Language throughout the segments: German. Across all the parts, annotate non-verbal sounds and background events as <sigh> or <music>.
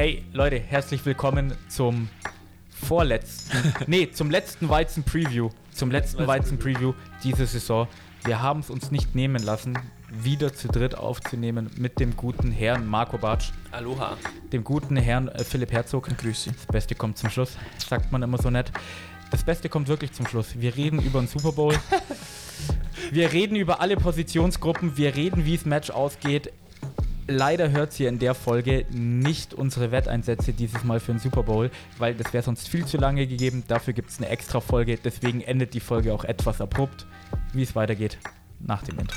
Hey Leute, herzlich willkommen zum vorletzten, <laughs> nee, zum letzten Weizen-Preview. Zum letzten Weizen-Preview diese Saison. Wir haben es uns nicht nehmen lassen, wieder zu dritt aufzunehmen mit dem guten Herrn Marco Bartsch, Aloha. dem guten Herrn äh, Philipp Herzog. Grüß Sie. Das Beste kommt zum Schluss, sagt man immer so nett. Das Beste kommt wirklich zum Schluss. Wir reden über den Super Bowl. <laughs> Wir reden über alle Positionsgruppen. Wir reden, wie das Match ausgeht. Leider hört ihr in der Folge nicht unsere Wetteinsätze dieses Mal für den Super Bowl, weil das wäre sonst viel zu lange gegeben. Dafür gibt es eine extra Folge. Deswegen endet die Folge auch etwas abrupt. Wie es weitergeht nach dem Intro.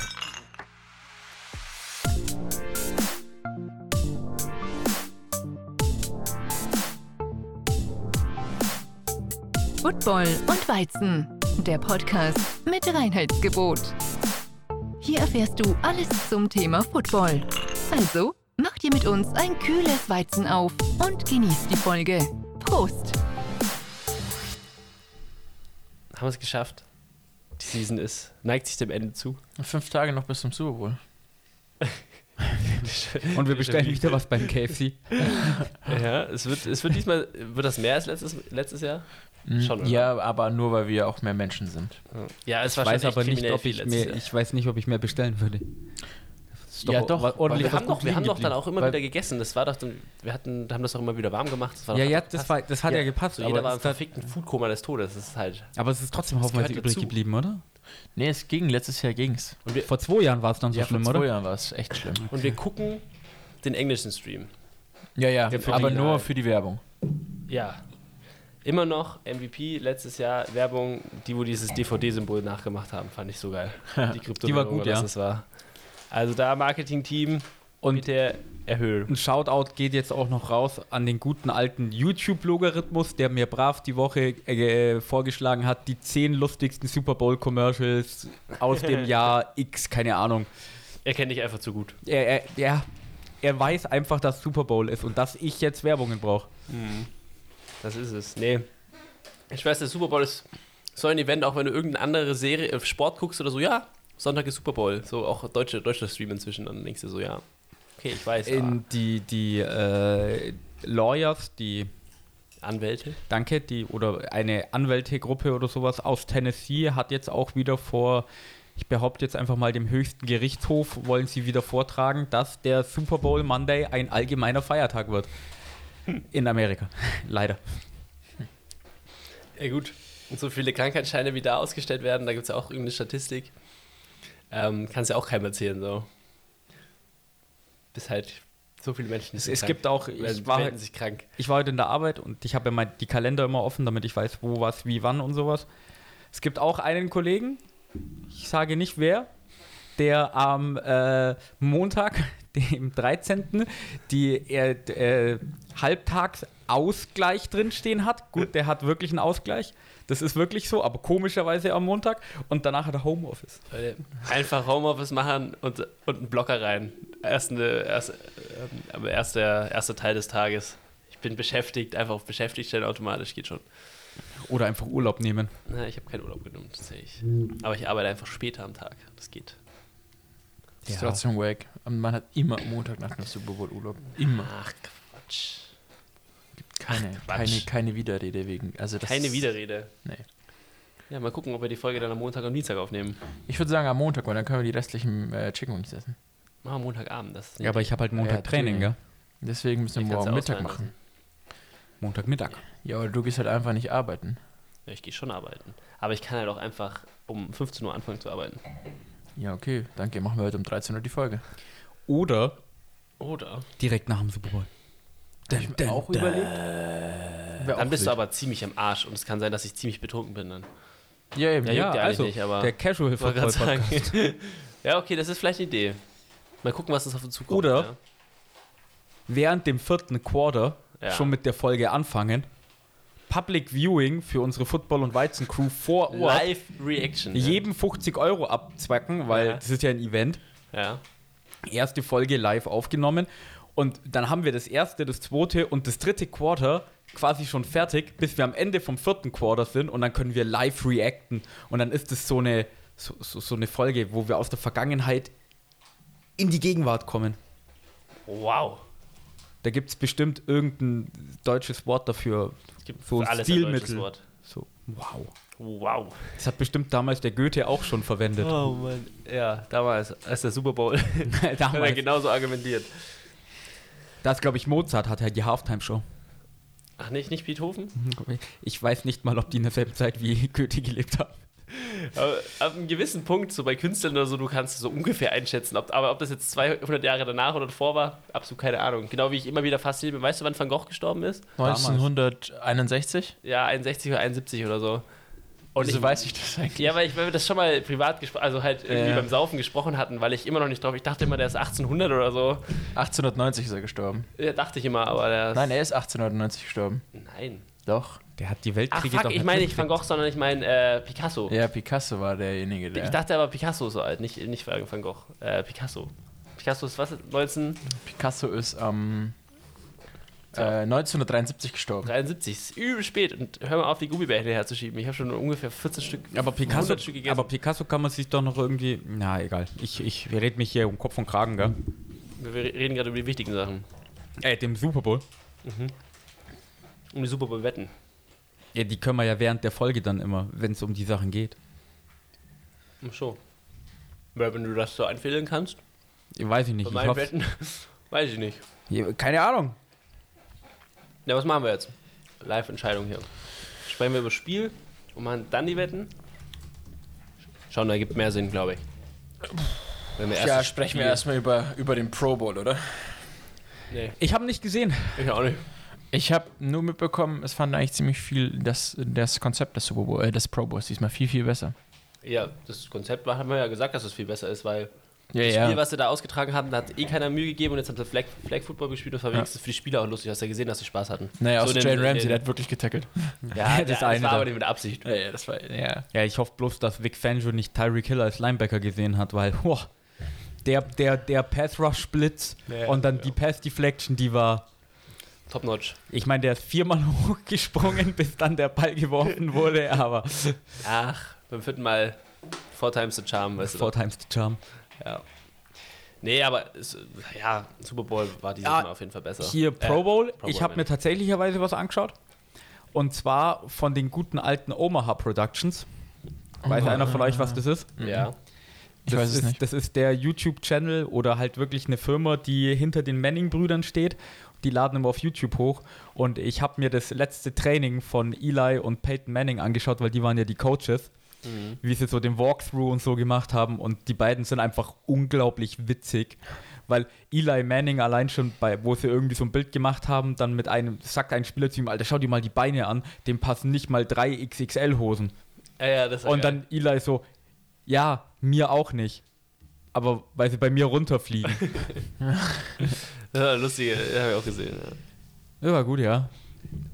Football und Weizen, der Podcast mit Reinheitsgebot. Hier erfährst du alles zum Thema Football. Also, mach dir mit uns ein kühles Weizen auf und genieß die Folge. Prost! Haben wir es geschafft? Die Season ist, neigt sich dem Ende zu. Fünf Tage noch bis zum Super Bowl. <laughs> Und wir bestellen wieder was beim KFC. <laughs> Ja, es wird, es wird diesmal, wird das mehr als letztes, letztes Jahr? Schon, oder? Mhm. ja, aber nur weil wir auch mehr Menschen sind. Ja, es Ich war schon weiß aber nicht, ob ich mehr, ich weiß nicht, ob ich mehr bestellen würde. Ist Ja, doch, ordentlich wir haben doch, wir haben doch dann auch immer wieder gegessen. Das war doch, dann, wir hatten, haben das doch immer wieder warm gemacht. Das war Ja, doch ja, das, war, das hat ja, gepasst. So, aber, jeder war im es halt- verfickten Foodkoma des Todes. Das ist halt. aber es ist trotzdem haufenweise gehört übrig geblieben, oder? Nee, es ging, letztes Jahr ging's. Und wir, Vor zwei Jahren war es dann so ja, schlimm, vor zwei oder? Jahren war es echt schlimm. und wir gucken den englischen Stream. Ja, ja, Ja, aber nur für die Werbung. Ja. Immer noch MVP letztes Jahr Werbung, die wo dieses DVD-Symbol nachgemacht haben, fand ich so geil. <laughs> Die Die war gut, ja. Das war. Also da Marketing-Team Und bitte erhöhen. ein Shoutout geht jetzt auch noch raus an den guten alten YouTube-Logarithmus, der mir brav die Woche äh, vorgeschlagen hat, die zehn lustigsten Super Bowl-Commercials aus dem <laughs> Jahr X, keine Ahnung. Er kennt dich einfach zu gut. Er, er, er, er weiß einfach, dass Super Bowl ist und dass ich jetzt Werbungen brauche. Das ist es. Nee. Ich weiß, der Super Bowl ist so ein Event, auch wenn du irgendeine andere Serie, äh, Sport guckst oder so, ja, Sonntag ist Super Bowl. So auch deutsche, deutscher Stream inzwischen. Dann denkst du so, ja, okay, ich weiß. In die die äh, Lawyers, die ah, Anwälte. Danke, die oder eine Anwältegruppe oder sowas aus Tennessee hat jetzt auch wieder vor, ich behaupte jetzt einfach mal dem höchsten Gerichtshof, wollen sie wieder vortragen, dass der Super Bowl Monday ein allgemeiner Feiertag wird. In Amerika. <laughs> Leider. Ja, gut. Und so viele Krankheitsscheine, wie da ausgestellt werden, da gibt es ja auch irgendeine Statistik. Ähm, Kannst ja auch keinem erzählen, so. Bis halt so viele Menschen. Es, es krank, gibt auch, ich war, krank. ich war heute in der Arbeit und ich habe ja mein, die Kalender immer offen, damit ich weiß, wo, was, wie, wann und sowas. Es gibt auch einen Kollegen, ich sage nicht wer, der am äh, Montag, <laughs> dem 13., die äh, äh, Halbtagsausgleich drinstehen hat. Gut, der hat wirklich einen Ausgleich. Das ist wirklich so, aber komischerweise am Montag. Und danach hat er Homeoffice. Einfach Homeoffice machen und, und einen Blocker rein. Erst eine, erst, ähm, aber erst der erste Teil des Tages. Ich bin beschäftigt, einfach auf beschäftigt stellen automatisch, geht schon. Oder einfach Urlaub nehmen. Na, ich habe keinen Urlaub genommen, tatsächlich. Aber ich arbeite einfach später am Tag. Das geht. Das ist Ja. trotzdem wack. Und man hat immer am Montag nach dem Super Bowl Urlaub. Immer. Ach, Quatsch. Keine, Ach, keine, keine Widerrede wegen. Also das Keine Widerrede. Nee. Ja, mal gucken, ob wir die Folge dann am Montag und Dienstag aufnehmen. Ich würde sagen am Montag, weil dann können wir die restlichen äh, Chicken Wings essen. Machen wir Montagabend. Das Ja, aber ich habe halt Montag Ja, Training, gell? Deswegen müssen wir morgen Mittag machen. Montagmittag. Ja, aber du gehst halt einfach nicht arbeiten. Ja, ich gehe schon arbeiten. Aber ich kann halt auch einfach um 15 Uhr anfangen zu arbeiten. Ja, okay. Danke. Machen wir heute um 13 Uhr die Folge. Oder Oder? direkt nach dem Super Bowl. Ich mir auch überlegt. Dann bist du aber ziemlich am Arsch und es kann sein, dass ich ziemlich betrunken bin dann. Ja, eben. Ja, Ja, juckt ja eigentlich also, nicht, aber- der Casual Football sagen. <laughs> ja, okay, das ist vielleicht eine Idee. Mal gucken, was das auf uns zukommt. Oder- Während dem vierten Quarter Ja. schon mit der Folge anfangen. Public Viewing für unsere Football- und Weizen-Crew vor ja. Ort. Live Reaction. Jedem 50 Euro abzwacken, weil Ja. das ist ja ein Event. Ja. Erste Folge live aufgenommen. Und dann haben wir das erste, das zweite und das dritte Quarter quasi schon fertig, bis wir am Ende vom vierten Quarter sind und dann können wir live reacten. Und dann ist es so eine, so, so, so eine Folge, wo wir aus der Vergangenheit in die Gegenwart kommen. Wow. Da gibt es bestimmt irgendein deutsches Wort dafür. Es gibt So für alles ein Stilmittel. deutsches Wort. So, wow. Wow. Das hat bestimmt damals der Goethe auch schon verwendet. Oh Mann. Ja, damals, als der Super Bowl. <laughs> Hat er damals. genauso argumentiert. Das glaube ich, Mozart hat ja die Halftime-Show. Ach nicht, nicht Beethoven? Ich weiß nicht mal, ob die in derselben Zeit wie <laughs> Goethe gelebt haben. Aber ab einem gewissen Punkt, so bei Künstlern oder so, du kannst so ungefähr einschätzen. Ob, aber ob das jetzt 200 Jahre danach oder davor war, absolut keine Ahnung. Genau wie ich immer wieder fasziniert bin. Weißt du, wann Van Gogh gestorben ist? 1961? Ja, 61 oder 71 oder so. Und Wieso ich, weiß ich das eigentlich? Ja, weil, ich, weil wir das schon mal privat gesprochen, also halt irgendwie Ja. beim Saufen gesprochen hatten, weil ich immer noch nicht drauf, ich dachte immer, der ist 1800 oder so. 1890 ist er gestorben. Ja, dachte ich immer, aber der ist, Nein, er ist 1890 gestorben. Nein. Doch. Der hat die Ach Weltkriege fuck, doch ich meine nicht Van. Gogh, sondern ich meine äh, Picasso. Ja, Picasso war derjenige, der. Ich dachte aber Picasso so alt, nicht, nicht Van Gogh. Äh, Picasso. Picasso ist was? 1973? Picasso ist am äh, 1973 gestorben. Ist übel spät. Und hör mal auf, die Gummibärchen herzuschieben. Ich habe schon ungefähr 14 Stück. Aber Picasso, 100 Stück gegessen. aber Picasso kann man sich doch noch irgendwie. Na, egal. Ich, ich rede mich hier um Kopf und Kragen, gell? wir reden gerade über die wichtigen Sachen. Ey, dem Super Bowl. Um die Super Bowl wetten. Ja, die können wir ja während der Folge dann immer, wenn es um die Sachen geht. Ach so. Ja, wenn du das so einfädeln kannst. Ich weiß ich nicht. Bei Ich Wetten. <laughs> Weiß ich nicht. Keine Ahnung. Ja, was machen wir jetzt? Live-Entscheidung hier. Sprechen wir über das Spiel und machen dann die Wetten? Schauen, da gibt mehr Sinn, glaube ich. Wenn wir erst Ja, sprechen wir Spiel- erstmal über, über den Pro Bowl, oder? Nee, Ich habe nicht gesehen. ich auch nicht. Ich habe nur mitbekommen, es fand eigentlich ziemlich viel das, das Konzept des Super Bowl, äh, des Pro Bowls diesmal viel, viel besser. Ja, das Konzept war, haben wir ja gesagt, dass es viel besser ist, weil Ja, das Spiel, was sie da ausgetragen haben, da hat eh keiner Mühe gegeben und jetzt haben sie Flag, Flag Football gespielt. Das war Ja. wenigstens für die Spieler auch lustig. Hast du ja gesehen, dass sie Spaß hatten. Naja, So außer Jalen Ramsey, in der hat wirklich getackelt. <laughs> Ja, das das, eine war aber nicht mit Absicht. Ja, ja, das war, ja. Ja, ich hoffe bloß, dass Vic Fangio nicht Tyreek Hill als Linebacker gesehen hat, weil boah, der, der, der Pass-Rush-Blitz Ja, und dann ja. die Pass-Deflection, die war. Top notch. Ich meine, der ist viermal <laughs> hochgesprungen, bis dann der Ball geworfen wurde, aber Ach, beim vierten Mal four times the charm, weißt du. four times the charm. Ja. Nee, aber es, ja, Super Bowl war dieses Ah, Mal auf jeden Fall besser. Hier Äh, Pro Bowl, Pro ich habe mir tatsächlicherweise was angeschaut. Und zwar von den guten alten Omaha Productions. Weiß einer von euch, was das ist? Ja. Ich das weiß es ist, nicht. Das ist der YouTube-Channel oder halt wirklich eine Firma, die hinter den Manning-Brüdern steht. Die laden immer auf YouTube hoch. Und ich habe mir das letzte Training von Eli und Peyton Manning angeschaut, weil die waren ja die Coaches. Mhm. Wie sie so den Walkthrough und so gemacht haben. Und die beiden sind einfach unglaublich witzig. Weil Eli Manning allein schon, bei, wo sie irgendwie so ein Bild gemacht haben, dann mit einem, sagt ein Spieler zu ihm, Alter, schau dir mal die Beine an, dem passen nicht mal drei XXL-Hosen. Ja, ja, das Und geil. dann Eli so, ja, mir auch nicht. Aber weil sie bei mir runterfliegen. <laughs> War lustig, habe ich auch gesehen. Ja. ja, war gut, ja.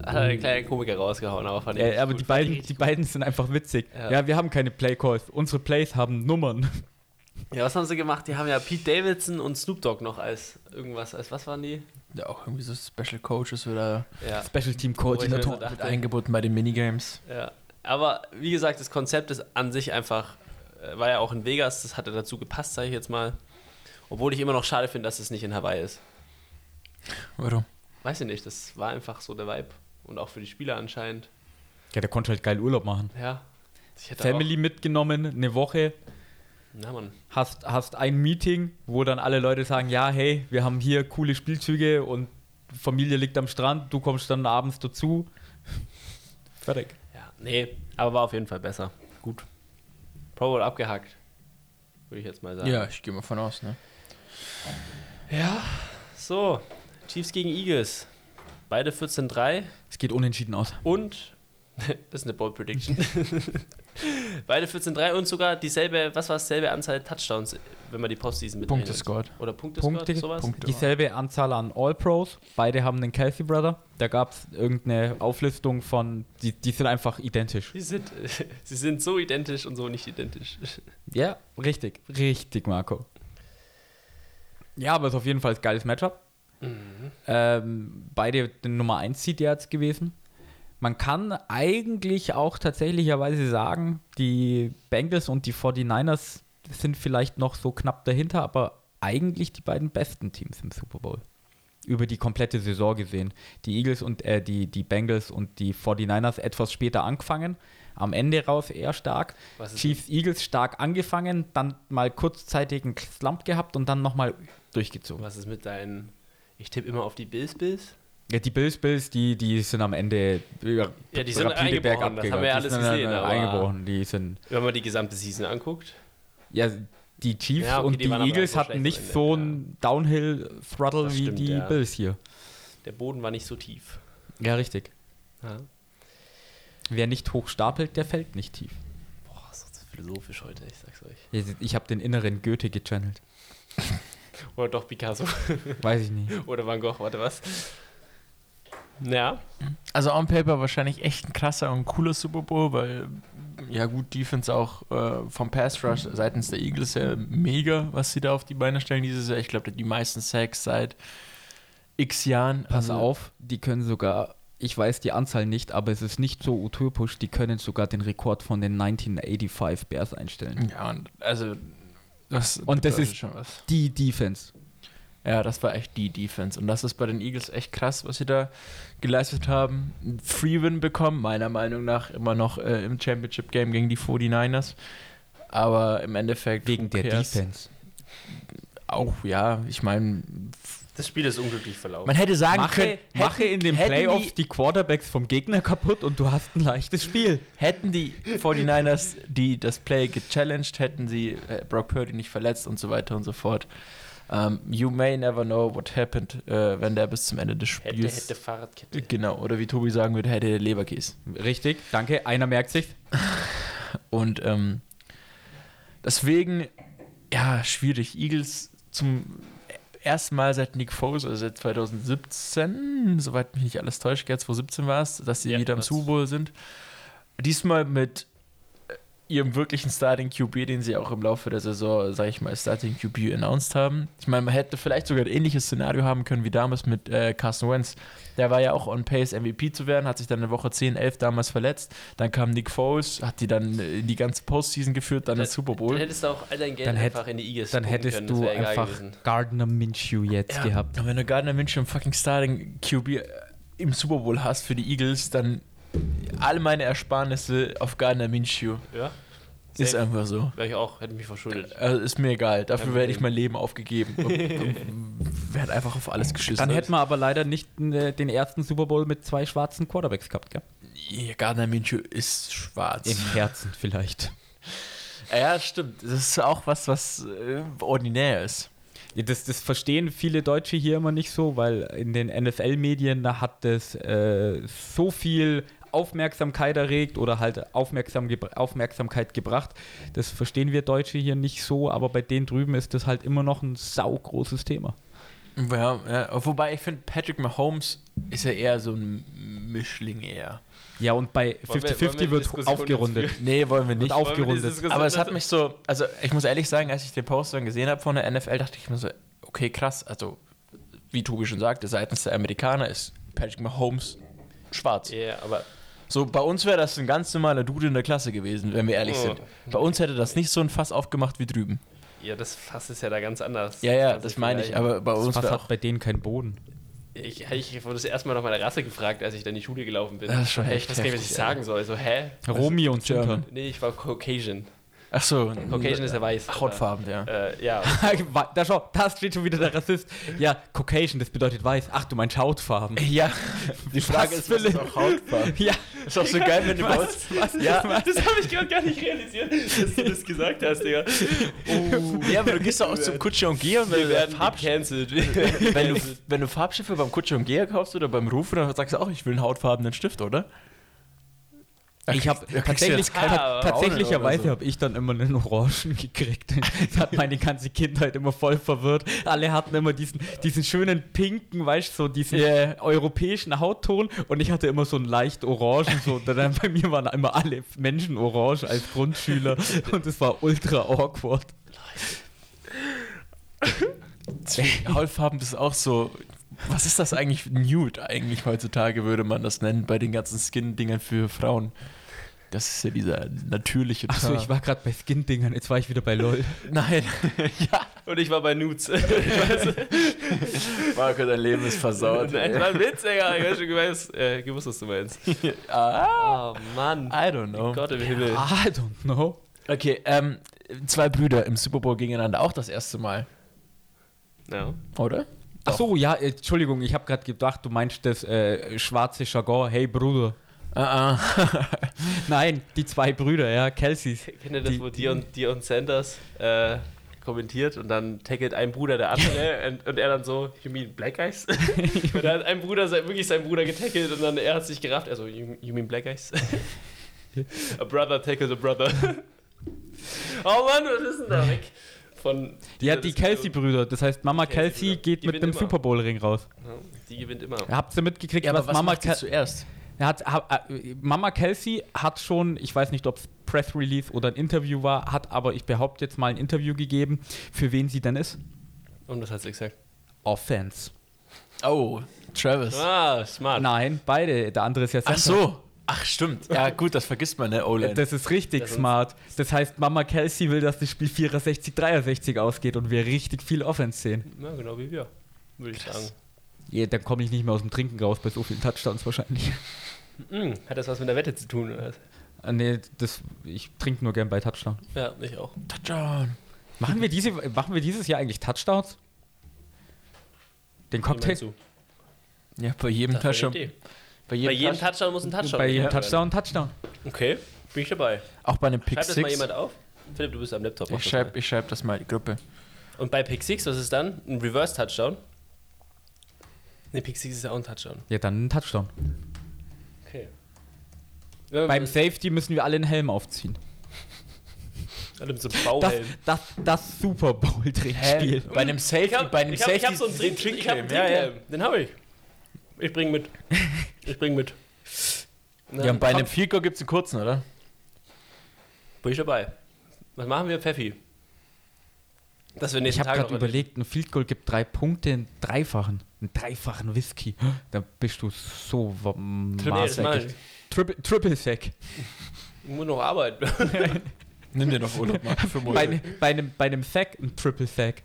Hat er einen kleinen Komiker rausgehauen, aber fand ich ja aber gut, die beiden, die gut. beiden sind einfach witzig. Ja. Ja. wir haben keine Playcalls. Unsere Plays haben Nummern. Ja, was haben sie gemacht? Die haben ja Pete Davidson und Snoop Dogg noch als irgendwas, als was waren die? Ja, auch irgendwie so Special Coaches oder Ja. Special Team dachte- mit eingebunden bei den Minigames. Ja, aber wie gesagt, das Konzept ist an sich einfach, äh, war ja auch in Vegas, das hatte dazu gepasst, sage ich jetzt mal. Obwohl ich immer noch schade finde, dass es nicht in Hawaii ist. Warum? Weiß ich nicht, das war einfach so der Vibe. Und auch für die Spieler anscheinend. Ja, der konnte halt geil Urlaub machen. Ja. Ich hätte Family mitgenommen, eine Woche. Na man. Hast, hast ein Meeting, wo dann alle Leute sagen, ja, hey, wir haben hier coole Spielzüge und Familie liegt am Strand, du kommst dann abends dazu. <laughs> Fertig. Ja, nee, aber war auf jeden Fall besser. Gut. Pro Bowl abgehakt. Würde ich jetzt mal sagen. Ja, ich gehe mal von aus, ne? Ja. So, Chiefs gegen Eagles. Beide 14-3 Es geht unentschieden aus. und <laughs> das ist eine Bold Prediction. <laughs> Beide 14-3 und sogar dieselbe, was war es, selbe Anzahl Touchdowns, wenn man die Postseason mit Punkte scored. Oder Punkte, Punkte, scored, sowas? Punkte. dieselbe Anzahl an All-Pros. Beide haben einen Kelsey Brother. Da gab es irgendeine Auflistung von, die, die sind einfach identisch. Sie sind, <laughs> sie sind so identisch und so nicht identisch. Ja, richtig. Richtig, Marco. Ja, aber es ist auf jeden Fall ein geiles Matchup. Ähm, beide den Nummer 1 Seed jetzt gewesen. Man kann eigentlich auch tatsächlicherweise sagen, die Bengals und die 49ers sind vielleicht noch so knapp dahinter, aber eigentlich die beiden besten Teams im Super Bowl. über die komplette Saison gesehen. Die Eagles und äh, die, die Bengals und die 49ers etwas später angefangen, am Ende raus eher stark. Chiefs, Eagles stark angefangen, dann mal kurzzeitig einen Slump gehabt und dann nochmal durchgezogen. Was ist mit deinen. Ich tippe immer auf die Bills Bills. Ja, die Bills, Bills, die, die sind am Ende ja, Ja, die sind eingebrochen, das haben wir ja alles die sind gesehen, eingebrochen. Die sind, Wenn man die gesamte Season anguckt. ja, die Chiefs Ja, okay, und die die, Eagles so hatten nicht Ende, so ja. einen Downhill-Throttle Das wie die ja. Bills hier. Der Boden war nicht so tief. Ja, richtig. Ja. Wer nicht hoch stapelt, der fällt nicht tief. Boah, zu philosophisch heute, ich sag's euch. Ja, Ich habe den inneren Goethe gechannelt. <laughs> Oder doch Picasso. Weiß ich nicht. Oder Van Gogh, warte was? Ja, Also on paper wahrscheinlich echt ein krasser und cooler Super Bowl, weil ja gut, Defense auch äh, vom Pass Rush seitens der Eagles ja mega, was sie da auf die Beine stellen dieses Jahr. Ich glaube, die meisten Sacks seit x Jahren. Pass Also- auf, die können sogar, ich weiß die Anzahl nicht, aber es ist nicht so utopisch, die können sogar den Rekord von den 1985 Bears einstellen. Ja, und also das Und das ist- schon was. Die Defense. Ja, das war echt die Defense. Und das ist bei den Eagles echt krass, was sie da geleistet haben. Ein Free-Win bekommen, meiner Meinung nach immer noch äh, im Championship-Game gegen die 49ers. Aber im Endeffekt Wegen der cares? Defense. Auch, ja. Ich meine, das Spiel ist unglücklich verlaufen. man hätte sagen Mache, können, mache in den hätten Playoffs die, die Quarterbacks vom Gegner kaputt und du hast ein leichtes Spiel. hätten die 49ers die das Play gechallenged, hätten sie äh, Brock Purdy nicht verletzt und so weiter und so fort. Um, you may never know what happened, äh, wenn der bis zum Ende des Hätte, Spiels. hätte Fahrradkette. Genau, oder wie Tobi sagen würde, hätte Leberkäse. Richtig, danke. Einer merkt sich. <laughs> Und ähm, deswegen, ja, schwierig. Eagles zum ersten Mal seit Nick Foles, also seit 2017, soweit mich nicht alles täuscht, jetzt 2017 war es, dass sie Ja, wieder im Super Bowl sind. Diesmal mit ihrem wirklichen Starting QB, den sie auch im Laufe der Saison, sage ich mal, Starting QB announced haben. Ich meine, man hätte vielleicht sogar ein ähnliches Szenario haben können wie damals mit äh, Carson Wentz. Der war ja auch on pace, MVP zu werden, hat sich dann in Woche 10, 11 damals verletzt. Dann kam Nick Foles, hat die dann äh, in die ganze Postseason geführt, dann Dann- ins Super Dann Bowl. hättest du auch all dein Geld Dann hätt- einfach in die Eagles Dann hättest können, du einfach gewesen. Gardner Minshew jetzt Ja, gehabt. Und wenn du Gardner Minshew im fucking Starting QB im Super Bowl hast für die Eagles, dann alle meine Ersparnisse auf Gardner Minshew. Ja, Ist safe. einfach so. Wäre ich auch, hätte mich verschuldet. Also ist mir egal. Dafür Kein werde ich mein Leben aufgegeben. <laughs> Werde einfach auf alles geschissen. Dann hätten wir aber leider nicht äh, den ersten Super Bowl mit zwei schwarzen Quarterbacks gehabt, gell? Ja, Gardner Minshew ist schwarz. Im Herzen vielleicht. <laughs> Ja, stimmt. Das ist auch was, was äh, ordinär ist. Ja, das, das verstehen viele Deutsche hier immer nicht so, weil in den NFL-Medien da hat das äh, so viel Aufmerksamkeit erregt oder halt Aufmerksam gebr Aufmerksamkeit gebracht. Das verstehen wir Deutsche hier nicht so, aber bei denen drüben ist das halt immer noch ein saugroßes Thema. Ja, ja. Wobei ich finde, Patrick Mahomes ist ja eher so ein Mischling eher. Ja, und bei Wollen wir- 50-50 wollen wir die wird Diskussion aufgerundet. Nee, wollen wir nicht. Wird aufgerundet. Diskussion- Aber es hat mich so, also ich muss ehrlich sagen, als ich den Post dann gesehen habe von der NFL, dachte ich mir so, okay, krass, also wie Tobi schon sagte, seitens der Amerikaner ist Patrick Mahomes schwarz. Ja, aber So, bei uns wäre das ein ganz normaler Dude in der Klasse gewesen, wenn wir ehrlich Oh. sind. Bei uns hätte das nicht so ein Fass aufgemacht wie drüben. ja, das Fass ist ja da ganz anders. Ja, ja, das du meine ich, aber bei uns Was wäre hat auch... bei denen keinen Boden? Ich, ich wurde das erstmal nach meiner Rasse gefragt, als ich dann in die Schule gelaufen bin. Das ist schon ich echt weiß gar nicht, was ich sagen soll. So, hä? Romy und German. Nee, ich war Caucasian. Ach so. Caucasian ist ja weiß. Ach, Hautfarben, ja. Äh, ja. <laughs> da schau, da steht schon wieder der Rassist. Ja, Caucasian, das bedeutet weiß. Ach, du meinst Hautfarben. <laughs> Ja, die Frage Was, ist, was ist auch Hautfarben? <laughs> Ja, Ist auch so geil, wenn du bei uns... Ja, Das habe ich gerade gar nicht realisiert, dass du das gesagt hast, Digga. ja, aber du gehst doch auch zum Kutscher und Geher und wenn Wir du werden Farb gecancelt. wenn du, wenn du Farbstifte beim Kutscher und Geher kaufst oder beim Rufen, dann sagst du auch, ich will einen hautfarbenen Stift, oder? Ich habe tatsächlich, ta tatsächlicherweise so. habe ich dann immer einen Orangen <laughs> gekriegt. Das hat meine ganze Kindheit immer voll verwirrt. Alle hatten immer diesen, diesen schönen pinken, weißt du, so diesen Ja. europäischen Hautton und ich hatte immer so einen leicht orangen. So, dann bei mir waren immer alle Menschen orange als Grundschüler und es war ultra awkward. Hautfarben das ist auch so. Was ist das eigentlich? Nude eigentlich heutzutage würde man das nennen, bei den ganzen Skin-Dingern für Frauen. Das ist ja dieser natürliche Achso, Teint. ich war gerade bei Skin-Dingern, jetzt war ich wieder bei LOL. <laughs> Nein. <laughs> ja. Und ich war bei Nudes. <laughs> Marco, dein Leben ist versaut. Nein, das war ein Witz, Digga. Ich hab schon gewusst, äh, gewusst was du meinst. ah, Oh, Mann. I don't know. Gott im Himmel. I don't know. Okay, ähm, zwei Brüder im Super Bowl gegeneinander, auch das erste Mal, Ja. oder? Achso, ja, äh, Entschuldigung, ich habe gerade gedacht, du meinst das äh, schwarze Jargon, hey Bruder. Ah, ah. <laughs> Nein, die zwei Brüder, ja, Kelseys. Kennt ihr das, Die- wo Dion, Dion Sanders äh, kommentiert und dann tackelt ein Bruder der andere <laughs> und, und er dann so, you mean Black Guys? <laughs> und dann hat ein Bruder sein- wirklich seinen Bruder getackelt und dann er hat sich gerafft, also, you, you mean Black Guys? a brother tackled a brother. oh Mann, was ist denn da weg? Von Ja, dieser die. Kelsey-Brüder. Das heißt, Mama Kelsey Kelsey-Brüder. geht Die mit immer. Super Bowl-Ring raus. Ja, die gewinnt immer. Habt ihr mitgekriegt, Ja, was, aber was Mama die Kelsey... zuerst? Er hat, ha, äh, Mama Kelsey hat schon, ich weiß nicht, ob es Press Release oder ein Interview war, hat aber, ich behaupte jetzt mal, ein Interview gegeben, für wen sie denn ist. Und was hat sie gesagt? Offense. Oh, Travis. Ah, smart. Nein, beide. Der andere ist ja Ach so. Ach, stimmt. Ja, gut, das vergisst man, ne, O-Line. Das ist richtig Das smart. Das heißt, Mama Kelsey will, dass das Spiel 64-63 ausgeht und wir richtig viel Offense sehen. Ja, genau wie wir, würde ich sagen. Ja, dann komme ich nicht mehr aus dem Trinken raus bei so vielen Touchdowns wahrscheinlich. Hm, hat das was mit der Wette zu tun? Oder? was? Ah, nee, das, ich trinke nur gern bei Touchdown. Ja, ich auch. Touchdown. Machen wir, diese, machen wir dieses Jahr eigentlich Touchdowns? Den Cocktail? du? Ja, bei jedem Das Touchdown. eine Idee. Bei Bei jedem jedem, Touch Touchdown muss ein Touchdown Bei jedem werden. Touchdown, Touchdown. Okay, bin ich dabei. Auch bei einem Pick Schreibt das mal 6. jemand auf. Philipp, du bist am Laptop. mach Ich das schreibe ich schreib das mal in die Gruppe. Und bei Pick 6, was ist dann? Ein Reverse Touchdown? Ne, Pick 6 ist ja auch ein Touchdown. Ja, dann ein Touchdown. Okay. Beim Safety müssen wir alle einen Helm aufziehen. Alle mit so einem Das, Bauhelm. das, das Super Bowl-Trinkspiel. Bei einem Safety, Ich hab, bei einem ich hab, Safety ich hab so einen den Trink, ich hab einen Trickhelm. ja, ja. Den habe ich. Ich bring mit. Ich bring mit. Na, ja, und bei einem komm, Fico gibt es einen kurzen, oder? Bin ich dabei. Was machen wir, Pfeffi? Dass wir Ich habe gerade überlegt, ein Field Goal gibt drei Punkte, einen dreifachen, einen dreifachen Whisky. Da bist du so wa- Triple, Triple Sack. Ich muss noch arbeiten. <laughs> Nimm dir noch Urlaub mal für Bei, bei, einem, bei einem Sack ein Triple Sack.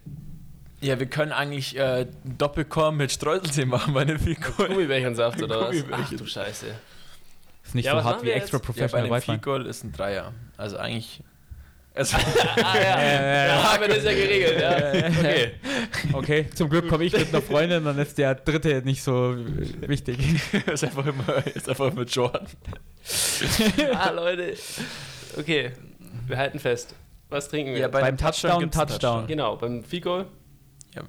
Ja, wir können eigentlich äh, Doppelkorn mit Streuseltee machen bei einem Fico. Gummibärchensaft oder was? Ach du Scheiße. Ist nicht Ja, so hart wie extra jetzt? Ja, bei professional einem. Fico ist ein Dreier. Also eigentlich. Also, Ah <laughs> <laughs> ja, ja, haben wir das ja geregelt, ja. Okay. Okay, zum Glück komme ich mit einer Freundin, dann ist der dritte nicht so äh, wichtig. <laughs> ist einfach immer, ist einfach mit Jordan. Ah, Leute. Okay, wir halten fest. Was trinken wir? Ja, bei- Beim Touchdown Touchdown, Touchdown. genau, beim Fico. Ja,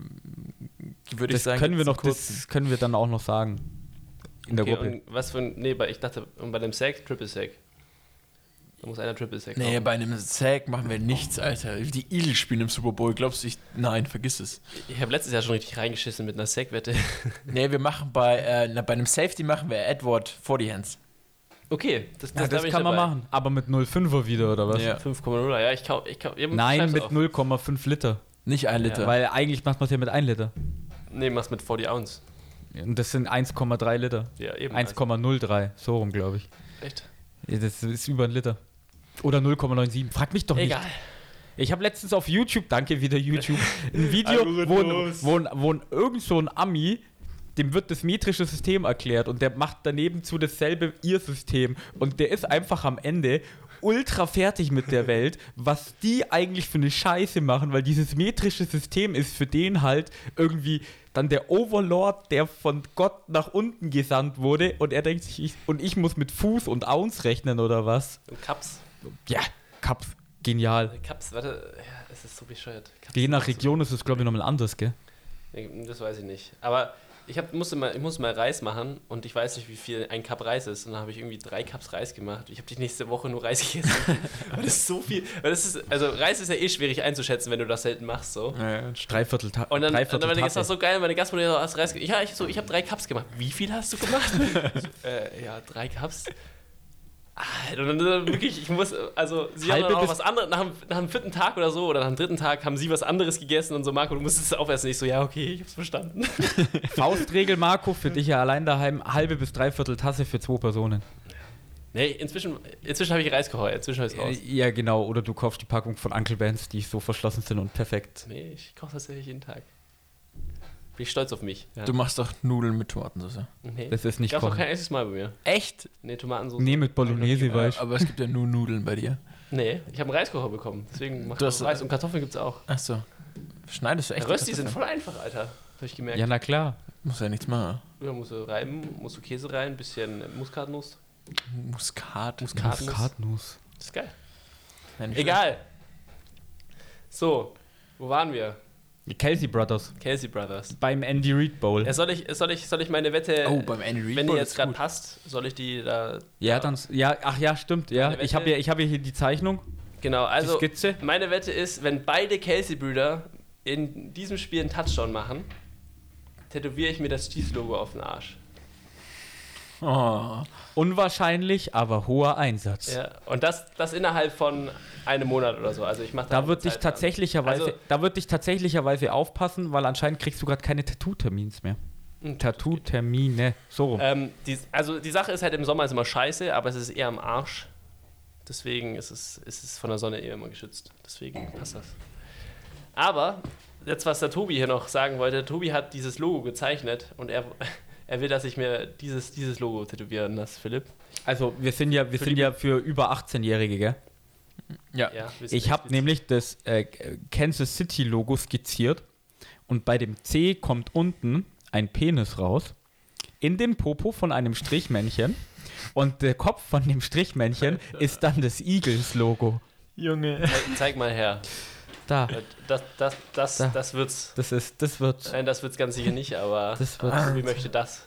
würde ich Das sagen. können wir noch, das können wir dann auch noch sagen. In der Okay, Gruppe. und was für ein. Nee, bei, ich dachte, und bei dem Sack, Triple Sack. Da muss einer Triple Sack Nee, haben. bei einem Sack machen wir nichts, Alter. Die Eagles spielen im Super Bowl. Glaubst du, ich. Nein, vergiss es. Ich habe letztes Jahr schon richtig reingeschissen mit einer Sack-Wette. <laughs> Nee, wir machen bei, äh, na, bei einem Safety machen wir Edward vor die Hands. Okay, das, Ja, da das bin ich kann man dabei. machen. Aber mit 0,5er wieder, oder was? Ja. 5,0, ja, ich kauf. Ich kauf ja, Nein, mit auf. 0,5 Liter. Nicht ein Liter. Weil eigentlich macht man es ja mit 1 Liter. Nee, mach's mit 40 Ounce. Und das sind 1,3 Liter. Ja, eben. 1,03, so rum, glaube ich. Echt? Das ist über ein Liter. Oder 0,97. Frag mich doch Egal. nicht. Ich habe letztens auf YouTube, danke wieder YouTube, ein <laughs> Video, wo, wo, wo ein- irgend so ein Ami, dem wird das metrische System erklärt und der macht daneben zu dasselbe ihr System. Und der ist einfach am Ende ultra fertig mit der Welt, was die eigentlich für eine Scheiße machen, weil dieses metrische System ist für den halt irgendwie dann der Overlord, der von Gott nach unten gesandt wurde und er denkt sich, ich, und ich muss mit Fuß und Ounce rechnen oder was? Und Cups. Ja, Cups, genial. Cups, warte. Ja, es ist so bescheuert. Cups Je nach Region ist es, glaube ich, nochmal anders, gell? Das weiß ich nicht. Aber ich, hab, musste mal, ich musste mal Reis machen und ich weiß nicht, wie viel ein Cup Reis ist. Und dann habe ich irgendwie drei Cups Reis gemacht. Ich habe die nächste Woche nur Reis <laughs> gegessen. Aber das ist so viel. Weil das ist, also Reis ist ja eh schwierig einzuschätzen, wenn du das selten machst. So. Ja, Dreiviertel Tag. Und dann, und Dreiviertel dann war das so geil, meine Gastmutter so, hast Reis ge- Ja, ich, so, ich habe drei Cups gemacht. Wie viel hast du gemacht? <laughs> äh, ja, drei Cups. Alter, wirklich, ich muss, also, sie Halbe haben dann auch was anderes, nach, dem- nach dem vierten Tag oder so, oder nach dem dritten Tag haben sie was anderes gegessen und so, Marco, du musst es aufessen. Ich so, ja, okay, ich hab's verstanden. <laughs> Faustregel, Marco, für dich ja allein daheim, halbe bis dreiviertel Tasse für zwei Personen. Nee, inzwischen, inzwischen habe ich Reiskocher, inzwischen habe ich raus. Ja, genau. Oder du kaufst die Packung von Uncle Ben's, die so verschlossen sind und perfekt. Nee, ich koche tatsächlich jeden Tag. Bin ich stolz auf mich. Ja. Du machst doch Nudeln mit Tomatensauce. nee. Das ist nicht Gab's kochen. kein einziges Mal bei mir. Echt? Nee, Tomatensauce. Nee, mit Bolognese, weißt du. Aber es gibt ja nur Nudeln bei dir. Nee, ich habe einen Reiskocher bekommen. Deswegen mach Du ich hast- Reis und Kartoffeln gibt's auch. Achso. Schneidest du echt? Rösti sind voll einfach, Alter. Habe ich gemerkt. Ja, na klar. Muss ja nichts machen. Ja, musst du reiben, musst du Käse rein, bisschen Muskatnuss. Muskat. Muskatnuss. Muskatnuss. Das ist geil. Egal. So, wo waren wir? Die Kelsey Brothers. Kelsey Brothers. Beim Andy Reid Bowl. Ja, soll, ich, soll, ich, soll ich meine Wette. Oh, beim Andy Reid wenn die Bowl jetzt gerade passt, soll ich die da. Ja, dann. Ja, ach ja, stimmt. Ja, Meine ich habe ja, ich hab ja hier die Zeichnung, Genau, die also Skizze. meine Wette ist, wenn beide Kelsey-Brüder in diesem Spiel einen Touchdown machen, tätowiere ich mir das Chiefs-Logo auf den Arsch. Oh. Unwahrscheinlich, aber hoher Einsatz. Ja, und das, das innerhalb von einem Monat oder so. Also ich mache Da wird dich tatsächlicherweise, Also- da wird dich tatsächlicherweise aufpassen, weil anscheinend kriegst du gerade keine Tattoo-Termins mehr. Tattoo-Termine. So rum. Ähm, die, also die Sache ist halt im Sommer ist immer scheiße, aber es ist eher am Arsch. Deswegen ist es, ist es von der Sonne eher immer geschützt. Deswegen passt das. Aber, jetzt was der Tobi hier noch sagen wollte, Tobi hat dieses Logo gezeichnet und er, er will, dass ich mir dieses, dieses Logo tätowieren lasse, Philipp. Also wir sind ja, wir Für sind ja für über 18-Jährige, gell? Ja. Ja, wir sind Ich habe nämlich das äh, Kansas City Logo skizziert und bei dem C kommt unten ein Penis raus in dem Popo von einem Strichmännchen und der Kopf von dem Strichmännchen <laughs> ist dann das Eagles Logo. Junge. Zeig, zeig mal her. Da, Das, das, das, Da. das wird's. das ist, das wird, Nein, das wird's ganz sicher nicht, aber <laughs> das wird. Tobi möchte das.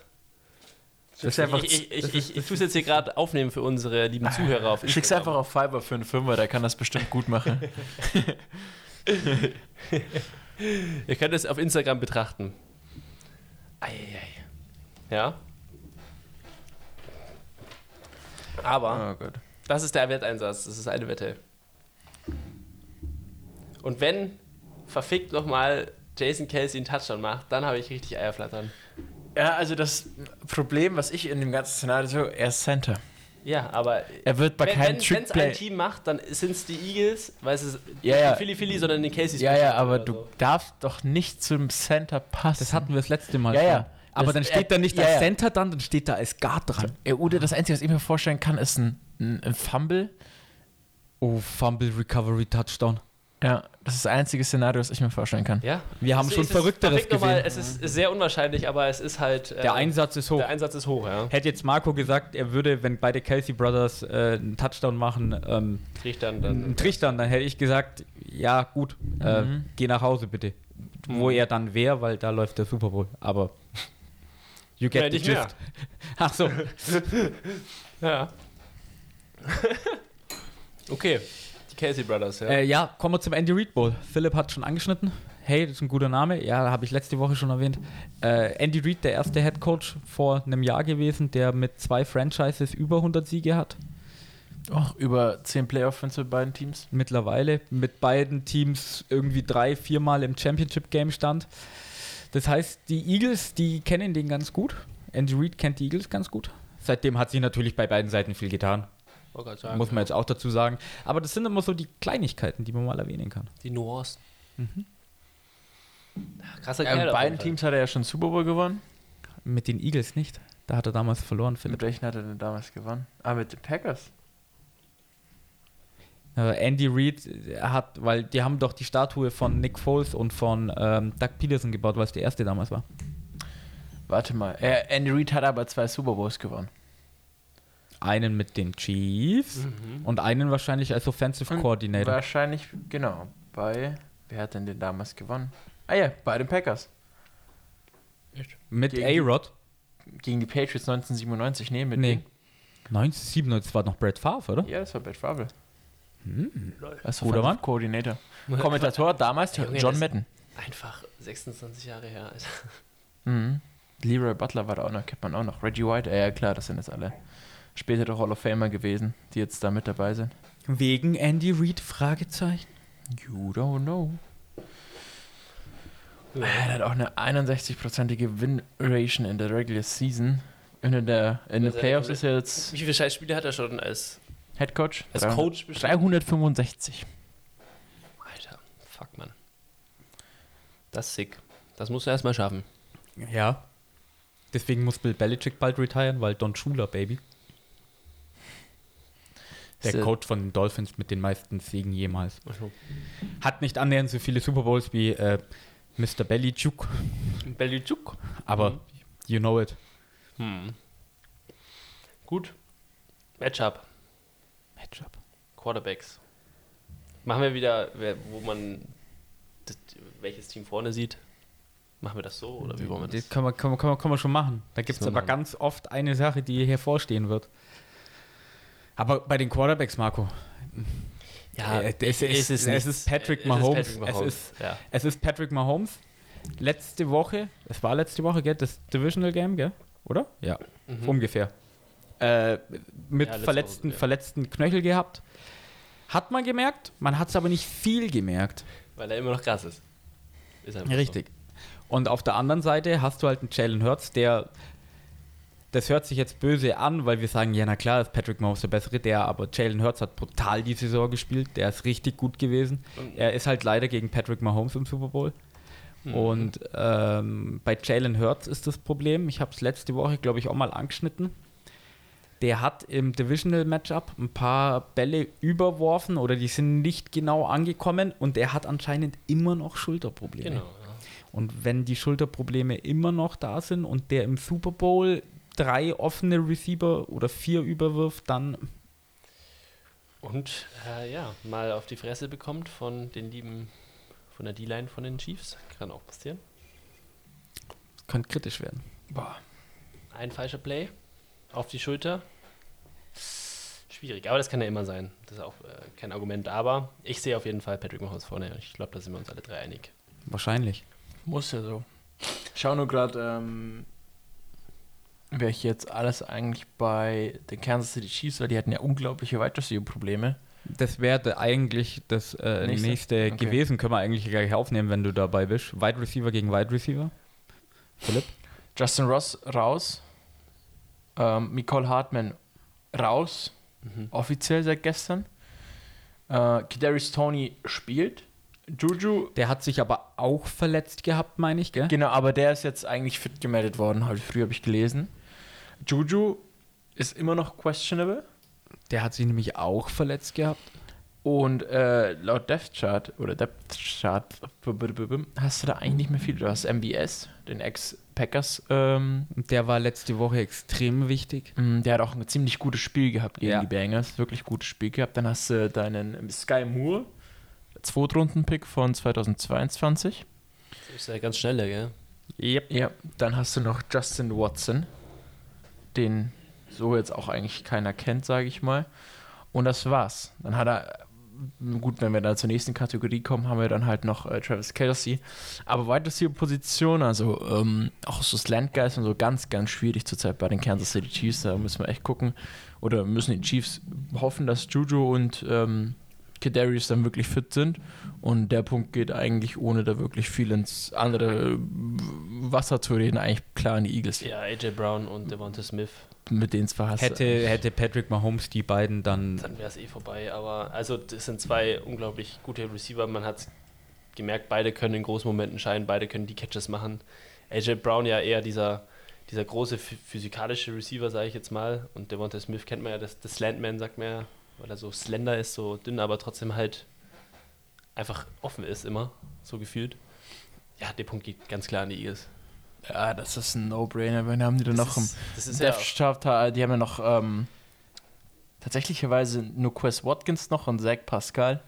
Das einfach, Ich, ich, ich, ich, ich tue es jetzt hier gerade aufnehmen für unsere lieben Zuhörer auf Schick's Instagram. einfach auf Fiverr für einen Fünfer, der kann das bestimmt gut machen. <laughs> Ihr könnt es auf Instagram betrachten. Eieiei. Ja. Aber oh Gott. das ist der Wetteinsatz. Das ist eine Wette. Und wenn verfickt nochmal Jason Kelsey einen Touchdown macht, dann habe ich richtig Eierflattern. Ja, also das Problem, was ich in dem ganzen Szenario so, er ist Center. Ja, aber Er wird bei wenn keinem es ein. Team macht, dann sind es die Eagles, weil es ist Ja, nicht ja. die Philly Philly, sondern die Casey Ja, ja, aber du so. darfst doch nicht zum Center passen. Das hatten wir das letzte Mal Ja, schon. ja. Aber Das- dann steht äh, da nicht ja, als ja. Center dann, dann steht da als Guard dran. Ja, oder das Einzige, was ich mir vorstellen kann, ist ein, ein, ein Fumble. Oh, Fumble Recovery Touchdown. Ja, das ist das einzige Szenario, was ich mir vorstellen kann. Ja. Wir haben Es schon ist- Verrückteres nochmal, gesehen. Es ist sehr unwahrscheinlich, aber es ist halt. äh, Der Einsatz ist hoch. Der Einsatz ist hoch, ja. Hätte jetzt Marco gesagt, er würde, wenn beide Kelsey Brothers äh, einen Touchdown machen, ähm, Trichtern einen dann. Trichtern, dann hätte ich gesagt, ja gut, äh, Mhm. geh nach Hause bitte. Wo Mhm. er dann wäre, weil da läuft der Super Bowl. Aber <laughs> you get Ja, the nicht mehr. gist. <laughs> Ach so, <laughs> Ja. okay. Casey Brothers, ja. äh, ja, kommen wir zum Andy Reid Bowl. Philipp hat schon angeschnitten. Hey, das ist ein guter Name. Ja, habe ich letzte Woche schon erwähnt. Äh, Andy Reid, der erste Head Coach vor einem Jahr gewesen, der mit zwei Franchises über 100 Siege hat. Auch über 10 Playoff-Wins für beiden Teams. mittlerweile mit beiden Teams irgendwie drei, viermal im Championship-Game stand. Das heißt, die Eagles, die kennen den ganz gut. Andy Reid kennt die Eagles ganz gut. Seitdem hat sich natürlich bei beiden Seiten viel getan. Sagen, muss man ja. jetzt auch dazu sagen. Aber das sind immer so die Kleinigkeiten, die man mal erwähnen kann. Die Nuancen. Mhm. Krasser Ja, Kerl. mit auf beiden. Teams hat er ja schon Super Bowl gewonnen. Mit den Eagles nicht. Da hat er damals verloren, Mit Philipp. welchen hat er denn damals gewonnen? Ah, mit den Packers. Äh, Andy Reid äh, hat, weil die haben doch die Statue von Nick Foles und von ähm, Doug Peterson gebaut, weil es der erste damals war. Warte mal. Äh, Andy Reid hat aber zwei Super Bowls gewonnen. Einen mit den Chiefs Mhm. und einen wahrscheinlich als Offensive Und Coordinator. Wahrscheinlich, genau. Bei, wer hat denn den damals gewonnen? Ah ja, bei den Packers. Mit A-Rod. Gegen die Patriots 1997. Nee, mit Nee. denen. 1997 war noch Brad Favre, oder? Ja, das war Brad Favre. Als Guter Mann. Koordinator. Kommentator damals Junge, John das- Madden. Einfach 26 Jahre her. Alter. Mhm. Leroy Butler war da auch noch, kennt man auch noch. Reggie White, äh, ja klar, das sind jetzt alle spätere Hall of Famer gewesen, die jetzt da mit dabei sind. Wegen Andy Reid? Fragezeichen. You don't know. Er hat auch eine 61-prozentige Win-Ration in der Regular Season In der, in den Also, Playoffs ist er jetzt Wie viele Scheißspiele hat er schon als, Head Coach. als 300 Coach bestimmt? 365. Alter, fuck, man. Das ist sick. Das musst du erstmal schaffen. Ja. Deswegen muss Bill Belichick bald retiren, weil Don Schuler, Baby. Der äh, Coach von den Dolphins mit den meisten Siegen jemals. Hat nicht annähernd so viele Super Bowls wie äh, Mr. Belichick, Belichuk. aber Mhm. you know it. Hm. Gut. Matchup. Matchup. Quarterbacks. Machen wir wieder, wo man das, welches Team vorne sieht. Machen wir das so oder wie wollen wir das? Das kann man, kann, man, kann, man, kann man schon machen. Da gibt es wir aber machen. ganz oft eine Sache, die hervorstehen wird. Aber bei den Quarterbacks, Marco, äh, es, ist, es, nichts. ist Patrick Es ist Mahomes. Patrick Mahomes. Es, ist, ja. es ist Patrick Mahomes. Letzte Woche, es war letzte Woche, gell? Das Divisional Game, gell? Oder? Ja, Mhm. ungefähr. Äh, mit Ja, letzte verletzten, Woche, ja. verletzten Knöchel gehabt. Hat man gemerkt, man hat es aber nicht viel gemerkt. Weil er immer noch krass ist. Ist Richtig. Und auf der anderen Seite hast du halt einen Jalen Hurts, der, das hört sich jetzt böse an, weil wir sagen, ja, na klar, ist Patrick Mahomes der Bessere, der, aber Jalen Hurts hat brutal die Saison gespielt, der ist richtig gut gewesen. Er ist halt leider gegen Patrick Mahomes im Super Bowl. Mhm. Und ähm, bei Jalen Hurts ist das Problem, ich habe es letzte Woche, glaube ich, auch mal angeschnitten. Der hat im Divisional Matchup ein paar Bälle überworfen oder die sind nicht genau angekommen und er hat anscheinend immer noch Schulterprobleme. Genau. Ja. Und wenn die Schulterprobleme immer noch da sind und der im Super Bowl drei offene Receiver oder vier überwirft, dann Und äh, ja, mal auf die Fresse bekommt von den lieben, von der D-Line von den Chiefs. Kann auch passieren. könnte kritisch werden. Boah. Ein falscher Play auf die Schulter. Schwierig, aber das kann ja immer sein. Das ist auch äh, kein Argument. Aber ich sehe auf jeden Fall Patrick Mahomes vorne. Ich glaube, da sind wir uns alle drei einig. Wahrscheinlich. Muss ja so. Ich schau nur gerade, ähm, wer ich jetzt alles eigentlich bei den Kansas City Chiefs, weil die hatten ja unglaubliche Wide Receiver Probleme. Das wäre eigentlich das äh, Nächste? nächste, Okay. gewesen. Können wir eigentlich gleich aufnehmen, wenn du dabei bist. Wide Receiver gegen Wide Receiver. Philipp? Justin Ross raus. Ähm, Nicole Hartman raus. Mhm. Offiziell seit gestern. Äh, Kadarius Tony spielt. Juju, Der hat sich aber auch verletzt gehabt, meine ich, gell? genau, aber der ist jetzt eigentlich fit gemeldet worden, ich früher habe ich gelesen. Juju ist immer noch questionable. Der hat sich nämlich auch verletzt gehabt. Und äh, laut Depth Chart oder Depth Chart hast du da eigentlich nicht mehr viel. Du hast MBS, den Ex-Packers. Ähm, der war letzte Woche extrem wichtig. mh, der hat auch ein ziemlich gutes Spiel gehabt gegen Ja. die Bengals. Wirklich gutes Spiel gehabt. Dann hast du deinen Sky Moore, Zweitrunden-Pick von 2022. Das ist ja ganz schnell, gell? Yep. Ja, dann hast du noch Justin Watson, den so jetzt auch eigentlich keiner kennt, sage ich mal. Und das war's. Dann hat er, gut, wenn wir dann zur nächsten Kategorie kommen, haben wir dann halt noch äh, Travis Kelsey. Aber Wide Receiver Position, also ähm, auch so Slant Guys und so ganz, ganz schwierig zurzeit bei den Kansas City Chiefs. Da müssen wir echt gucken. Oder müssen die Chiefs hoffen, dass Juju und ähm, Kadarius dann wirklich fit sind. Und der Punkt geht eigentlich, ohne da wirklich viel ins andere Wasser zu reden, eigentlich klar in die Eagles. Ja, AJ Brown und Devonta Smith. Mit denen zwar hast du- Hätte, hätte Patrick Mahomes die beiden dann. Dann wäre es eh vorbei. Aber also, das sind zwei unglaublich gute Receiver. Man hat gemerkt, beide können in großen Momenten scheinen, beide können die Catches machen. AJ Brown ja eher dieser, dieser große phy- physikalische Receiver, sage ich jetzt mal. Und Devonta Smith kennt man ja, das, das Slantman sagt man ja, weil er so slender ist, so dünn, aber trotzdem halt einfach offen ist immer, so gefühlt. Ja, der Punkt geht ganz klar an die Eagles. Ja, das ist ein No-Brainer. Wen haben die denn noch im Death Chart? Die haben ja noch ähm, tatsächlicherweise nur Quest Watkins noch und Zach Pascal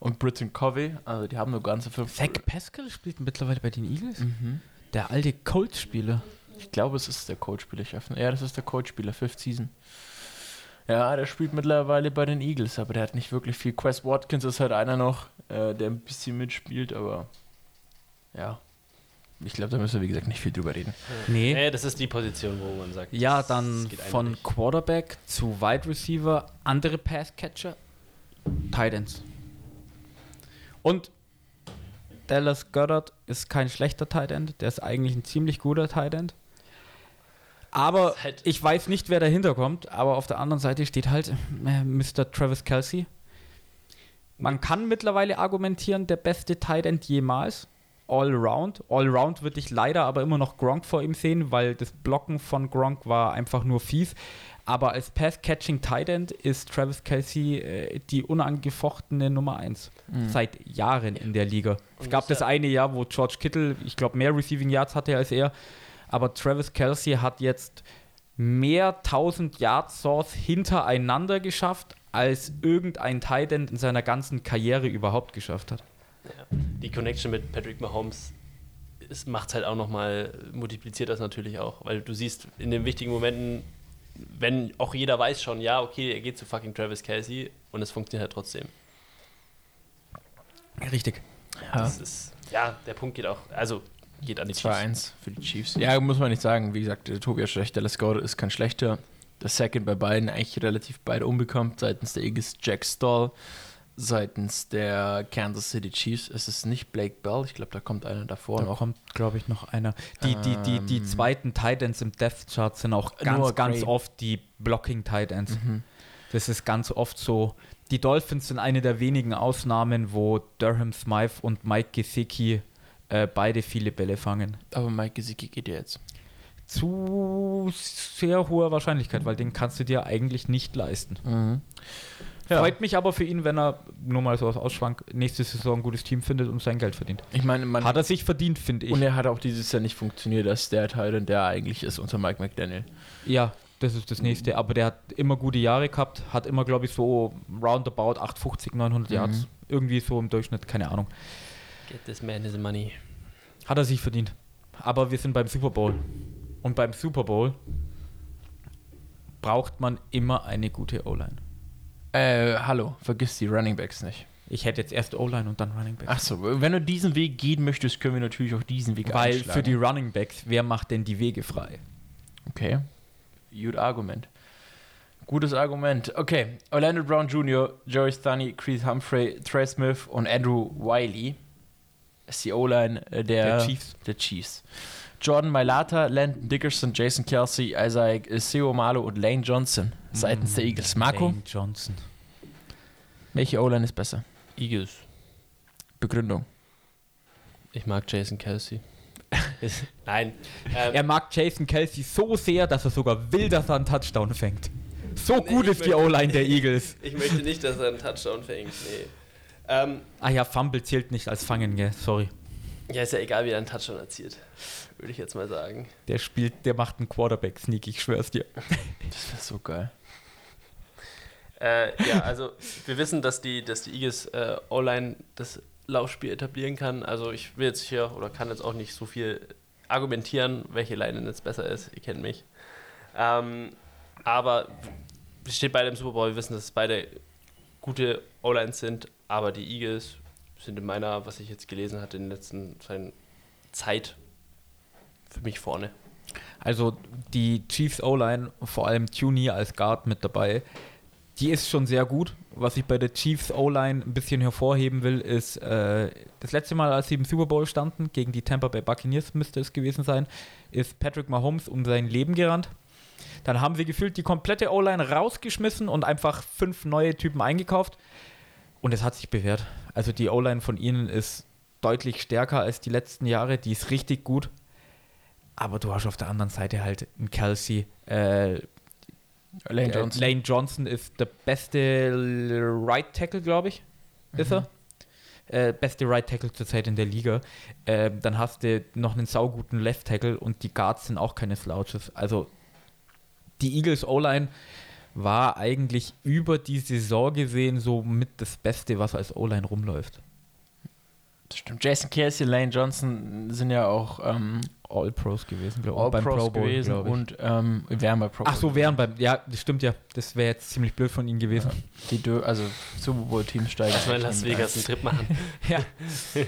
und Britton Covey. Also die haben nur ganze fünf. Zach Pascal spielt mittlerweile bei den Eagles. Mhm. Der alte Colts-Spieler. Ich glaube, es ist der Coach-Spieler. Ich öffne- Ja, das ist der Coach-Spieler, Fifth Season. Ja, der spielt mittlerweile bei den Eagles, aber der hat nicht wirklich viel. Quest Watkins ist halt einer noch, äh, der ein bisschen mitspielt, aber ja. Ich glaube, da müssen wir, wie gesagt, nicht viel drüber reden. Nee. Nee, das ist die Position, wo man sagt. Ja, dann geht von. Quarterback zu Wide Receiver, andere Passcatcher, Titans. Und Dallas Goddard ist kein schlechter Tight End, der ist eigentlich ein ziemlich guter Tight End. Aber Halt- ich weiß nicht, wer dahinter kommt, aber auf der anderen Seite steht halt äh, Mr. Travis Kelsey. Man kann mittlerweile argumentieren, der beste Tight End jemals. Allround. Allround würde ich leider aber immer noch Gronk vor ihm sehen, weil das Blocken von Gronk war einfach nur fies. Aber als Pass-Catching Tight End ist Travis Kelsey äh, die unangefochtene Nummer 1. Seit Jahren in der Liga. Es gab das eine Jahr, wo George Kittle, ich glaube, mehr Receiving Yards hatte als er. Aber Travis Kelsey hat jetzt mehr 1000 Yard Source hintereinander geschafft, als irgendein Tight End in seiner ganzen Karriere überhaupt geschafft hat. Ja. Die Connection mit Patrick Mahomes macht es halt auch nochmal, multipliziert das natürlich auch, weil du siehst in den wichtigen Momenten, wenn auch jeder weiß schon, ja, okay, er geht zu fucking Travis Kelsey und es funktioniert halt trotzdem. Richtig. Ja. Das ist, ja, der Punkt geht auch, also geht an die Chiefs. 2-1 für die Chiefs. Ja, muss man nicht sagen. Wie gesagt, der Tobi ist schlecht, der Score ist kein schlechter. Der Second bei beiden eigentlich relativ beide unbekannt. Seitens der Eagles Jack Stall. Seitens der Kansas City Chiefs ist es nicht Blake Bell. Ich glaube, da kommt einer davor Da noch. kommt, glaube ich, noch einer. Die, die, die, die Ähm. zweiten Tight Ends im Death Chart sind auch ganz, ganz oft die Blocking Tight Ends. Mhm. Das ist ganz oft so. Die Dolphins sind eine der wenigen Ausnahmen, wo Durham Smythe und Mike Gesicki äh, beide viele Bälle fangen. Aber Mike Gesicki geht ja jetzt. Zu sehr hoher Wahrscheinlichkeit, weil den kannst du dir eigentlich nicht leisten. Mhm. Ja. Freut mich aber für ihn, wenn er nur mal so aus Ausschwank nächste Saison ein gutes Team findet und sein Geld verdient. Ich meine, man Hat er sich verdient, finde ich. und er hat auch dieses Jahr nicht funktioniert, dass der Teil, der eigentlich ist unter Mike McDaniel. Ja, das ist das nächste. Aber der hat immer gute Jahre gehabt, hat immer, glaube ich, so roundabout 850, 900 Mhm. Yards. Irgendwie so im Durchschnitt, keine Ahnung. Get this man his money. Hat er sich verdient. Aber wir sind beim Super Bowl. Und beim Super Bowl braucht man immer eine gute O-Line. Äh, hallo, vergiss die Running Backs nicht. Ich hätte jetzt erst O-Line und dann Running Backs. Achso, wenn du diesen Weg gehen möchtest, können wir natürlich auch diesen Weg Weil einschlagen. für die Running Backs, wer macht denn die Wege frei? Okay. Gut Argument. Gutes Argument. Okay. Orlando Brown Jr., Joey Stunny, Chris Humphrey, Trey Smith und Andrew Wiley ist die O-Line äh, der, Der Chiefs. der Chiefs. Jordan Mailata, Landon Dickerson, Jason Kelsey, Isaac Seo Malo und Lane Johnson seitens der Eagles. Marco, Lane Johnson. welche O-Line ist besser? Eagles. Begründung. Ich mag Jason Kelsey. <laughs> Nein. Ähm, Er mag Jason Kelsey so sehr, dass er sogar will, dass er einen Touchdown fängt. So gut ich ist die O-Line der Eagles. <laughs> ich möchte nicht, dass er einen Touchdown fängt. Nee. Ähm, Ah ja, Fumble zählt nicht als Fangen, gell? Sorry. ja, ist ja egal, wie er einen Touchdown erzielt. Würde ich jetzt mal sagen. Der spielt, der macht einen Quarterback-Sneak, ich schwör's dir. <laughs> Das wäre so geil. Äh, ja, also wir wissen, dass die, dass die Eagles äh, online das Laufspiel etablieren kann. Also ich will jetzt hier oder kann jetzt auch nicht so viel argumentieren, welche Line jetzt besser ist. Ihr kennt mich. Ähm, aber es steht beide im Super Bowl. Wir wissen, dass es beide gute O-Lines sind, aber die Eagles sind in meiner, was ich jetzt gelesen hatte, in den letzten Zeit für mich vorne. Also die Chiefs O-Line, vor allem Tuny als Guard mit dabei, die ist schon sehr gut. Was ich bei der Chiefs O-Line ein bisschen hervorheben will, ist äh, das letzte Mal, als sie im Super Bowl standen, gegen die Tampa Bay Buccaneers müsste es gewesen sein, ist Patrick Mahomes um sein Leben gerannt. Dann haben sie gefühlt die komplette O-Line rausgeschmissen und einfach fünf neue Typen eingekauft. Und es hat sich bewährt. Also die O-Line von ihnen ist deutlich stärker als die letzten Jahre. Die ist richtig gut. Aber du hast auf der anderen Seite halt einen Kelsey. Äh, Lane äh, Johnson. Lane Johnson ist der beste Right Tackle, glaube ich. Ist er. Äh, beste Right Tackle zurzeit in der Liga. Äh, dann hast du noch einen sauguten Left Tackle und die Guards sind auch keine Slouches. Also die Eagles O-Line war eigentlich über die Saison gesehen so mit das Beste, was als O-Line rumläuft. Das stimmt. Jason Kelsey, Lane Johnson sind ja auch ähm, All-Pros gewesen, glaube ich. All Pro Bowl, gewesen glaub ich. und ähm, wären bei Pro Ach so, Bowl. wären beim. Ja, das stimmt ja. Das wäre jetzt ziemlich blöd von ihnen gewesen. Die Dö also Super Bowl Teams steigen. Lass mal in echt Las in- Vegas einen Trip machen. <laughs> Ja. <laughs>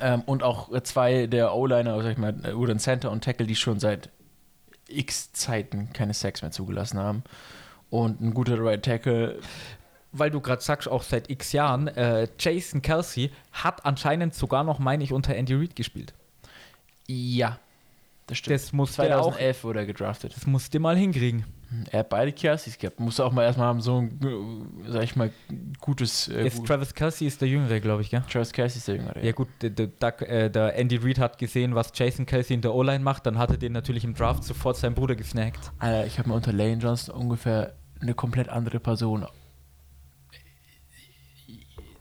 Ähm, und auch zwei der O-Liner, sag ich mal, oder ein Center und Tackle, die schon seit x Zeiten keine Sacks mehr zugelassen haben. Und ein guter Right Tackle, Weil du gerade sagst, auch seit x Jahren, äh, Jason Kelsey hat anscheinend sogar noch, meine ich, unter Andy Reid gespielt. ja. Das stimmt. Das muss der auch. 2011 wurde er gedraftet. Das musst du mal hinkriegen. Er hat beide Kersis gehabt. Muss auch mal erstmal haben, so ein, äh, sag ich mal, gutes. Äh, gut. Travis Kelsey ist der Jüngere, glaube ich, gell? Travis Kelsey ist der Jüngere. Ja gut, der, der, äh, der Andy Reid hat gesehen, was Jason Kelsey in der O-Line macht, dann hat er den natürlich im Draft sofort seinen Bruder gesnackt. Alter, ich habe mir unter Lane Johnson ungefähr eine komplett andere Person.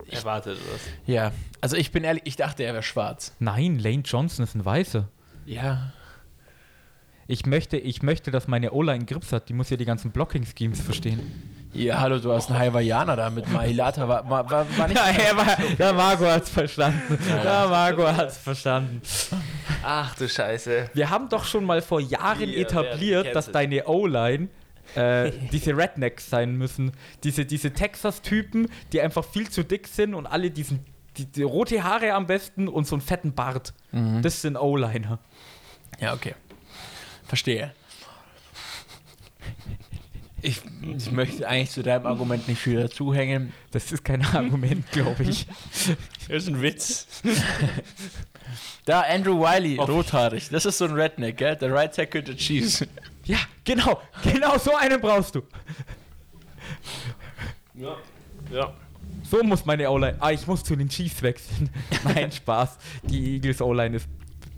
Erwartet was. Ja, also ich bin ehrlich, ich dachte, er wäre schwarz. Nein, Lane Johnson ist ein Weißer. Ja. Ich möchte, ich möchte, dass meine O-Line Grips hat. Die muss ja die ganzen Blocking-Schemes verstehen. Ja, hallo, du hast einen Hawaiianer da mit Mahilata. War, war, war, war nicht. <laughs> Ja, er war, der Marco hat's verstanden. Der Marco hat's verstanden. Ach du Scheiße. Wir haben doch schon mal vor Jahren Wir etabliert, dass deine O-Line äh, diese Rednecks sein müssen. Diese, diese Texas-Typen, die einfach viel zu dick sind und alle diesen die, die rote Haare am besten und so einen fetten Bart. Mhm. Das sind O-Liner. Ja, okay. Verstehe. Ich, ich möchte eigentlich zu deinem Argument nicht viel dazuhängen. Das ist kein Argument, glaube ich. <laughs> Das ist ein Witz. Da, Andrew Wiley, rothaarig. Das ist so ein Redneck, gell? Der Right Tackle der Chiefs. Ja, genau. Genau so einen brauchst du. Ja. Ja. So muss meine O-Line. Ah, ich muss zu den Chiefs wechseln. <laughs> Nein, Spaß. Die Eagles O-Line ist.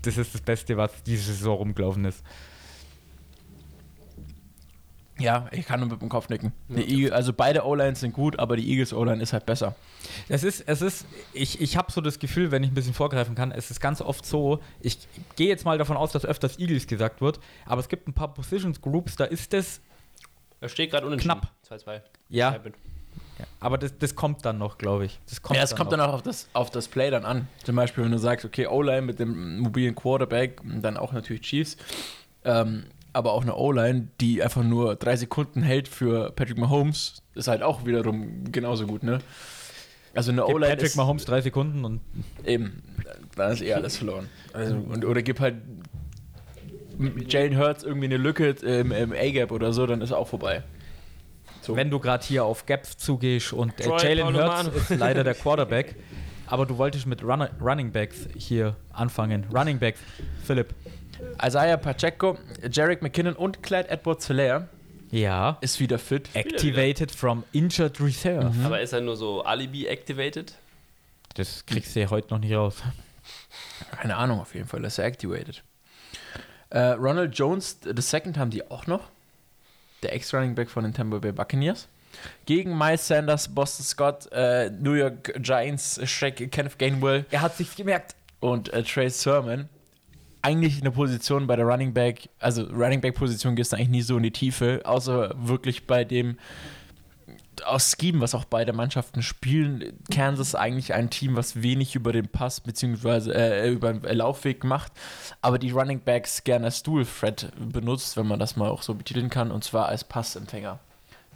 Das ist das Beste, was diese Saison rumgelaufen ist. Ja, ich kann nur mit dem Kopf nicken. Die Eagle, also beide O-Lines sind gut, aber die Eagles O-Line ist halt besser. Es ist, es ist, ich, ich habe so das Gefühl, wenn ich ein bisschen vorgreifen kann, es ist ganz oft so, ich gehe jetzt mal davon aus, dass öfters Eagles gesagt wird, aber es gibt ein paar Positions Groups, da ist das, Er steht gerade unentschieden. Knapp. 2-2. ja, Happened. aber das, das kommt dann noch, glaube ich. Das kommt ja, es kommt noch. dann auch auf das, auf das Play dann an. Zum Beispiel, wenn du sagst, okay, O-Line mit dem mobilen Quarterback, dann auch natürlich Chiefs, ähm, aber auch eine O-Line, die einfach nur drei Sekunden hält für Patrick Mahomes, ist halt auch wiederum genauso gut, ne? Also eine O-Line Patrick ist Mahomes drei Sekunden und eben, dann ist eh alles verloren. Also, und, oder gib halt Jalen Hurts irgendwie eine Lücke im, im A-Gap oder so, dann ist auch vorbei. So. wenn du gerade hier auf Gaps zugehst und äh, Jalen Hurts ist leider der Quarterback, aber du wolltest mit Run Running Backs hier anfangen. Running Backs, Philipp. Isaiah Pacheco, Jarek McKinnon und Clyde Edwards-Hilaire Ja. ist wieder fit. Activated from Injured Reserve. Aber ist er nur so Alibi-activated? Das kriegst du ja heute noch nicht raus. Keine Ahnung, auf jeden Fall ist er activated. Äh, Ronald Jones, the second haben die auch noch. Der Ex-Running Back von den Tampa Bay Buccaneers. Gegen Miles Sanders, Boston Scott, äh, New York Giants, Shrek, Kenneth Gainwell Er hat sich gemerkt. und äh, Trey Sermon. Eigentlich eine Position bei der Running Back, also Running Back Position gehst du eigentlich nie so in die Tiefe, außer wirklich bei dem aus Scheme, was auch beide Mannschaften spielen. Kansas ist eigentlich ein Team, was wenig über den Pass bzw. Äh, über den Laufweg macht, aber die Running Backs gerne als Dual Threat benutzt, wenn man das mal auch so betiteln kann, und zwar als Passempfänger.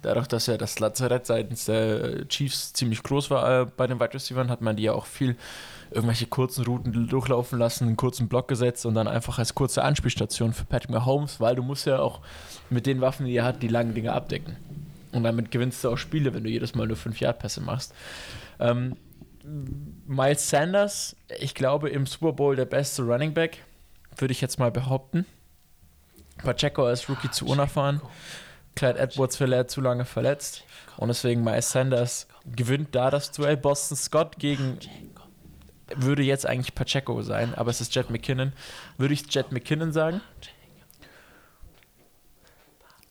Dadurch, dass ja das Lazarett seitens der Chiefs ziemlich groß war äh, bei den Wide Receivers, hat man die ja auch viel irgendwelche kurzen Routen durchlaufen lassen, einen kurzen Block gesetzt und dann einfach als kurze Anspielstation für Patrick Mahomes, weil du musst ja auch mit den Waffen, die er hat, die langen Dinge abdecken. Und damit gewinnst du auch Spiele, wenn du jedes Mal nur 5-Yard-Pässe machst. Ähm, Miles Sanders, ich glaube im Super Bowl der beste Running Back, würde ich jetzt mal behaupten. Pacheco als Rookie zu unerfahren. Clyde Edwards verletzt, zu lange verletzt. Und deswegen Miles Sanders gewinnt da das Duell. Boston Scott gegen würde jetzt eigentlich Pacheco sein, aber es ist Jet McKinnon. Würde ich Jet McKinnon sagen?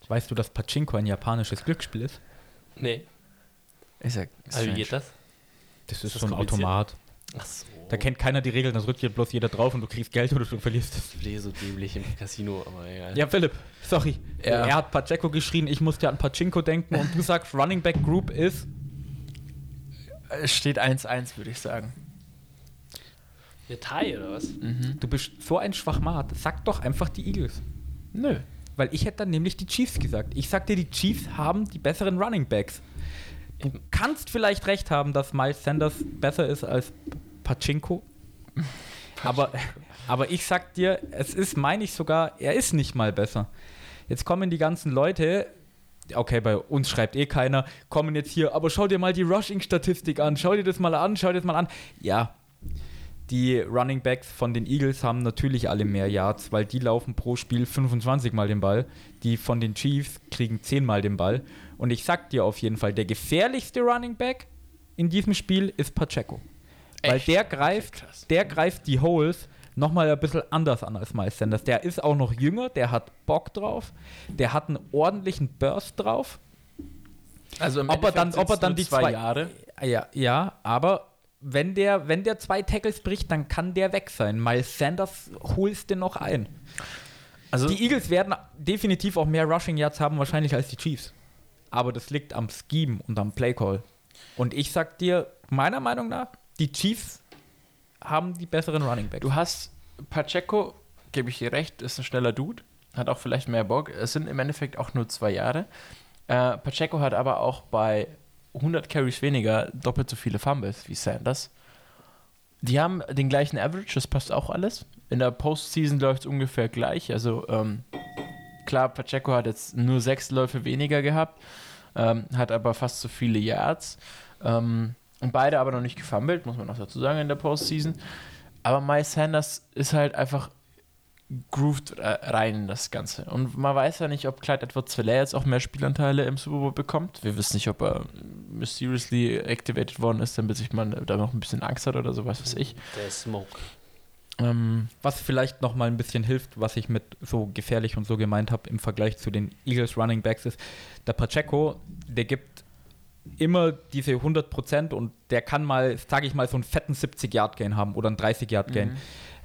Weißt du, dass Pachinko ein japanisches Glücksspiel ist? Nee. Ich sag, Also wie geht das? Das ist das so ein? Automat. Ach so. Da kennt keiner die Regeln, da drückt hier bloß jeder drauf und du kriegst Geld oder du verlierst es. Ich stehe so dämlich im Casino, aber egal. Ja, Philipp, sorry. Ja. Er hat Pacheco geschrien, ich musste an Pachinko denken und du sagst, Running Back Group ist. Es steht 1-1, würde ich sagen. Eine Thai oder was? Du bist so ein Schwachmat. Sag doch einfach die Eagles. Nö. Weil ich hätte dann nämlich die Chiefs gesagt. Ich sag dir, die Chiefs haben die besseren Running Backs. Du kannst vielleicht recht haben, dass Miles Sanders besser ist als Pachinko. <laughs> Aber, aber ich sag dir, es ist, meine ich sogar, er ist nicht mal besser. Jetzt kommen die ganzen Leute, okay, bei uns schreibt eh keiner, kommen jetzt hier, aber schau dir mal die Rushing-Statistik an, schau dir das mal an, schau dir das mal an. Ja, Die Running Backs von den Eagles haben natürlich alle mehr Yards, weil die laufen pro Spiel 25 Mal den Ball. Die von den Chiefs kriegen 10 Mal den Ball. Und ich sag dir auf jeden Fall, der gefährlichste Running Back in diesem Spiel ist Pacheco. Weil Echt? der greift, der greift die Holes nochmal ein bisschen anders an als Miles Sanders. Der ist auch noch jünger, der hat Bock drauf, der hat einen ordentlichen Burst drauf. Also im Ob er dann, Endeffekt ob er dann die zwei, zwei Jahre. Ja, ja, aber wenn der, wenn der zwei Tackles bricht, dann kann der weg sein. Miles Sanders holst du noch ein. Also Die Eagles werden definitiv auch mehr Rushing Yards haben wahrscheinlich als die Chiefs. Aber das liegt am Scheme und am Playcall. Und ich sag dir, meiner Meinung nach, die Chiefs haben die besseren Running Backs. Du hast Pacheco, gebe ich dir recht, ist ein schneller Dude, hat auch vielleicht mehr Bock. Es sind im Endeffekt auch nur zwei Jahre. Äh, Pacheco hat aber auch bei 100 Carries weniger doppelt so viele Fumbles wie Sanders. Die haben den gleichen Average, das passt auch alles. In der Postseason läuft es ungefähr gleich. Also ähm, klar, Pacheco hat jetzt nur sechs Läufe weniger gehabt, ähm, hat aber fast so viele Yards. Ähm, und beide aber noch nicht gefummelt, muss man noch dazu sagen, in der Postseason. Aber Miles Sanders ist halt einfach grooved rein in das Ganze. Und man weiß ja nicht, ob Clyde Edwards Hilaire jetzt auch mehr Spielanteile im Super Bowl bekommt. Wir wissen nicht, ob er mysteriously activated worden ist, damit sich man da noch ein bisschen Angst hat oder so, was weiß ich. Der Smoke. Ähm, Was vielleicht noch mal ein bisschen hilft, was ich mit so gefährlich und so gemeint habe im Vergleich zu den Eagles Running Backs ist, der Pacheco, der gibt immer diese 100% und der kann mal, sage ich mal, so einen fetten 70-Yard-Gain haben oder einen 30-Yard-Gain.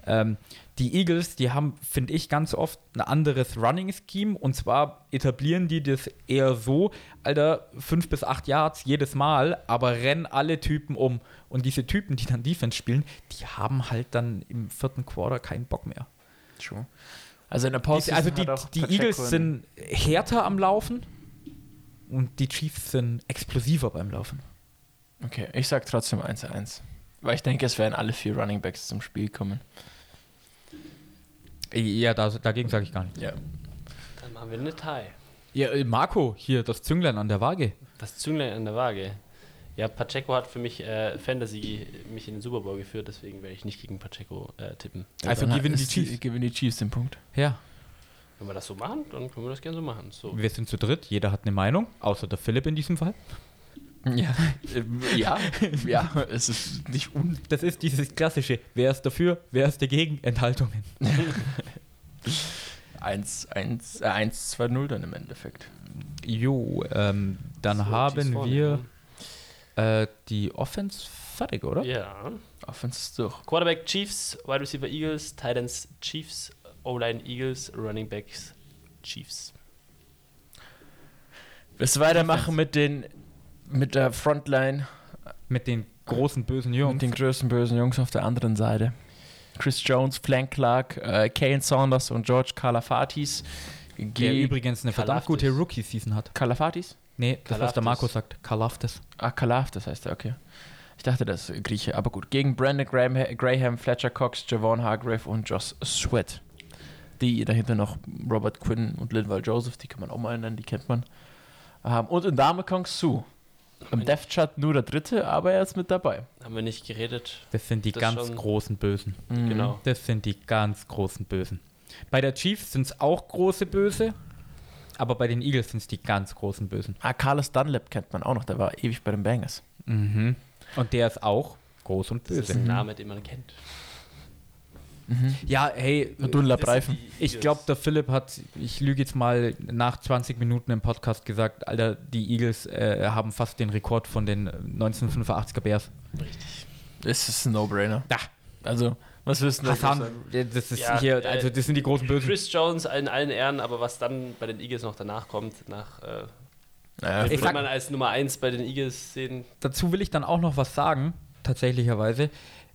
Ähm, die Eagles, die haben, finde ich, ganz oft ein anderes Running-Scheme und zwar etablieren die das eher so, Alter, 5 bis 8 Yards jedes Mal, aber rennen alle Typen um. Und diese Typen, die dann Defense spielen, die haben halt dann im vierten Quarter keinen Bock mehr. True. Also in der Postseason also die, die Eagles sind härter am Laufen und die Chiefs sind explosiver beim Laufen. Okay, ich sag trotzdem 1-1. Weil ich denke, es werden alle vier Running Backs zum Spiel kommen. Ja, da, dagegen sage ich gar nicht. Ja. Dann machen wir eine Tie. Ja, äh, Marco, hier das Zünglein an der Waage. Das Zünglein an der Waage. Ja, Pacheco hat für mich äh, Fantasy mich in den Super Bowl geführt, deswegen werde ich nicht gegen Pacheco äh, tippen. Also Dann gewinnen die Chiefs. Gewinnen die Chiefs den Punkt. Ja, Wenn wir das so machen, dann können wir das gerne so machen. So. wir sind zu dritt, jeder hat eine Meinung, außer der Philipp in diesem Fall. Ja. <laughs> ja. ja, es ist nicht un. Das ist dieses klassische, wer ist dafür, wer ist dagegen, Enthaltungen. <laughs> 1, 1, äh, 1, 2, 0 dann im Endeffekt. Jo, ähm, dann So, haben wir äh, die Offense fertig, oder? Ja. Offense ist durch. Quarterback Chiefs, Wide Receiver Eagles, Titans Chiefs, O-Line Eagles, Running Backs Chiefs. Willst du weitermachen mit den mit der Frontline, Mit den großen bösen mit Jungs. den größten bösen Jungs auf der anderen Seite? Chris Jones, Flank Clark, äh, Kane Saunders und George Kalafatis. Der Ge- übrigens eine verdammt gute Rookie-Season hat. Kalafatis? Nee, das, was der. Marco sagt. Kalafdis. Ah, Kalaf, das heißt er, okay. Ich dachte, das ist Grieche, aber gut. Gegen Brandon Graham, Graham Fletcher Cox, Javon Hargrave und Josh Sweat. Die dahinter noch Robert Quinn und Linval Joseph, die kann man auch mal nennen, die kennt man. Ähm, und in Dame Kong Su. Im Death Chart nur der dritte, aber er ist mit dabei. Haben wir nicht geredet. Das sind die Das ganz schon- großen Bösen. Mhm. Genau. Das sind die ganz großen Bösen. Bei der Chiefs sind es auch große Böse, aber bei den Eagles sind es die ganz großen Bösen. Ah, Carlos Dunlap kennt man auch noch, der war ewig bei den Bangers. Mhm. Und der ist auch groß und Das ist böse. ein Name, den man kennt. Ja, hey, Reifen. die ich glaube, der Philipp hat, ich lüge jetzt mal, nach 20 Minuten im Podcast gesagt, Alter, die Eagles äh, haben fast den Rekord von den 1985er Bears. Richtig. Das ist ein No-Brainer. Da, Also, was wissen wir? Hassan, das ist Ja, hier, äh, also das sind die großen Bösen. Chris Jones in allen Ehren, aber was dann bei den Eagles noch danach kommt, nach äh, Ja, Ich würde sag- man als Nummer 1 bei den Eagles sehen. Dazu will ich dann auch noch was sagen, tatsächlicherweise.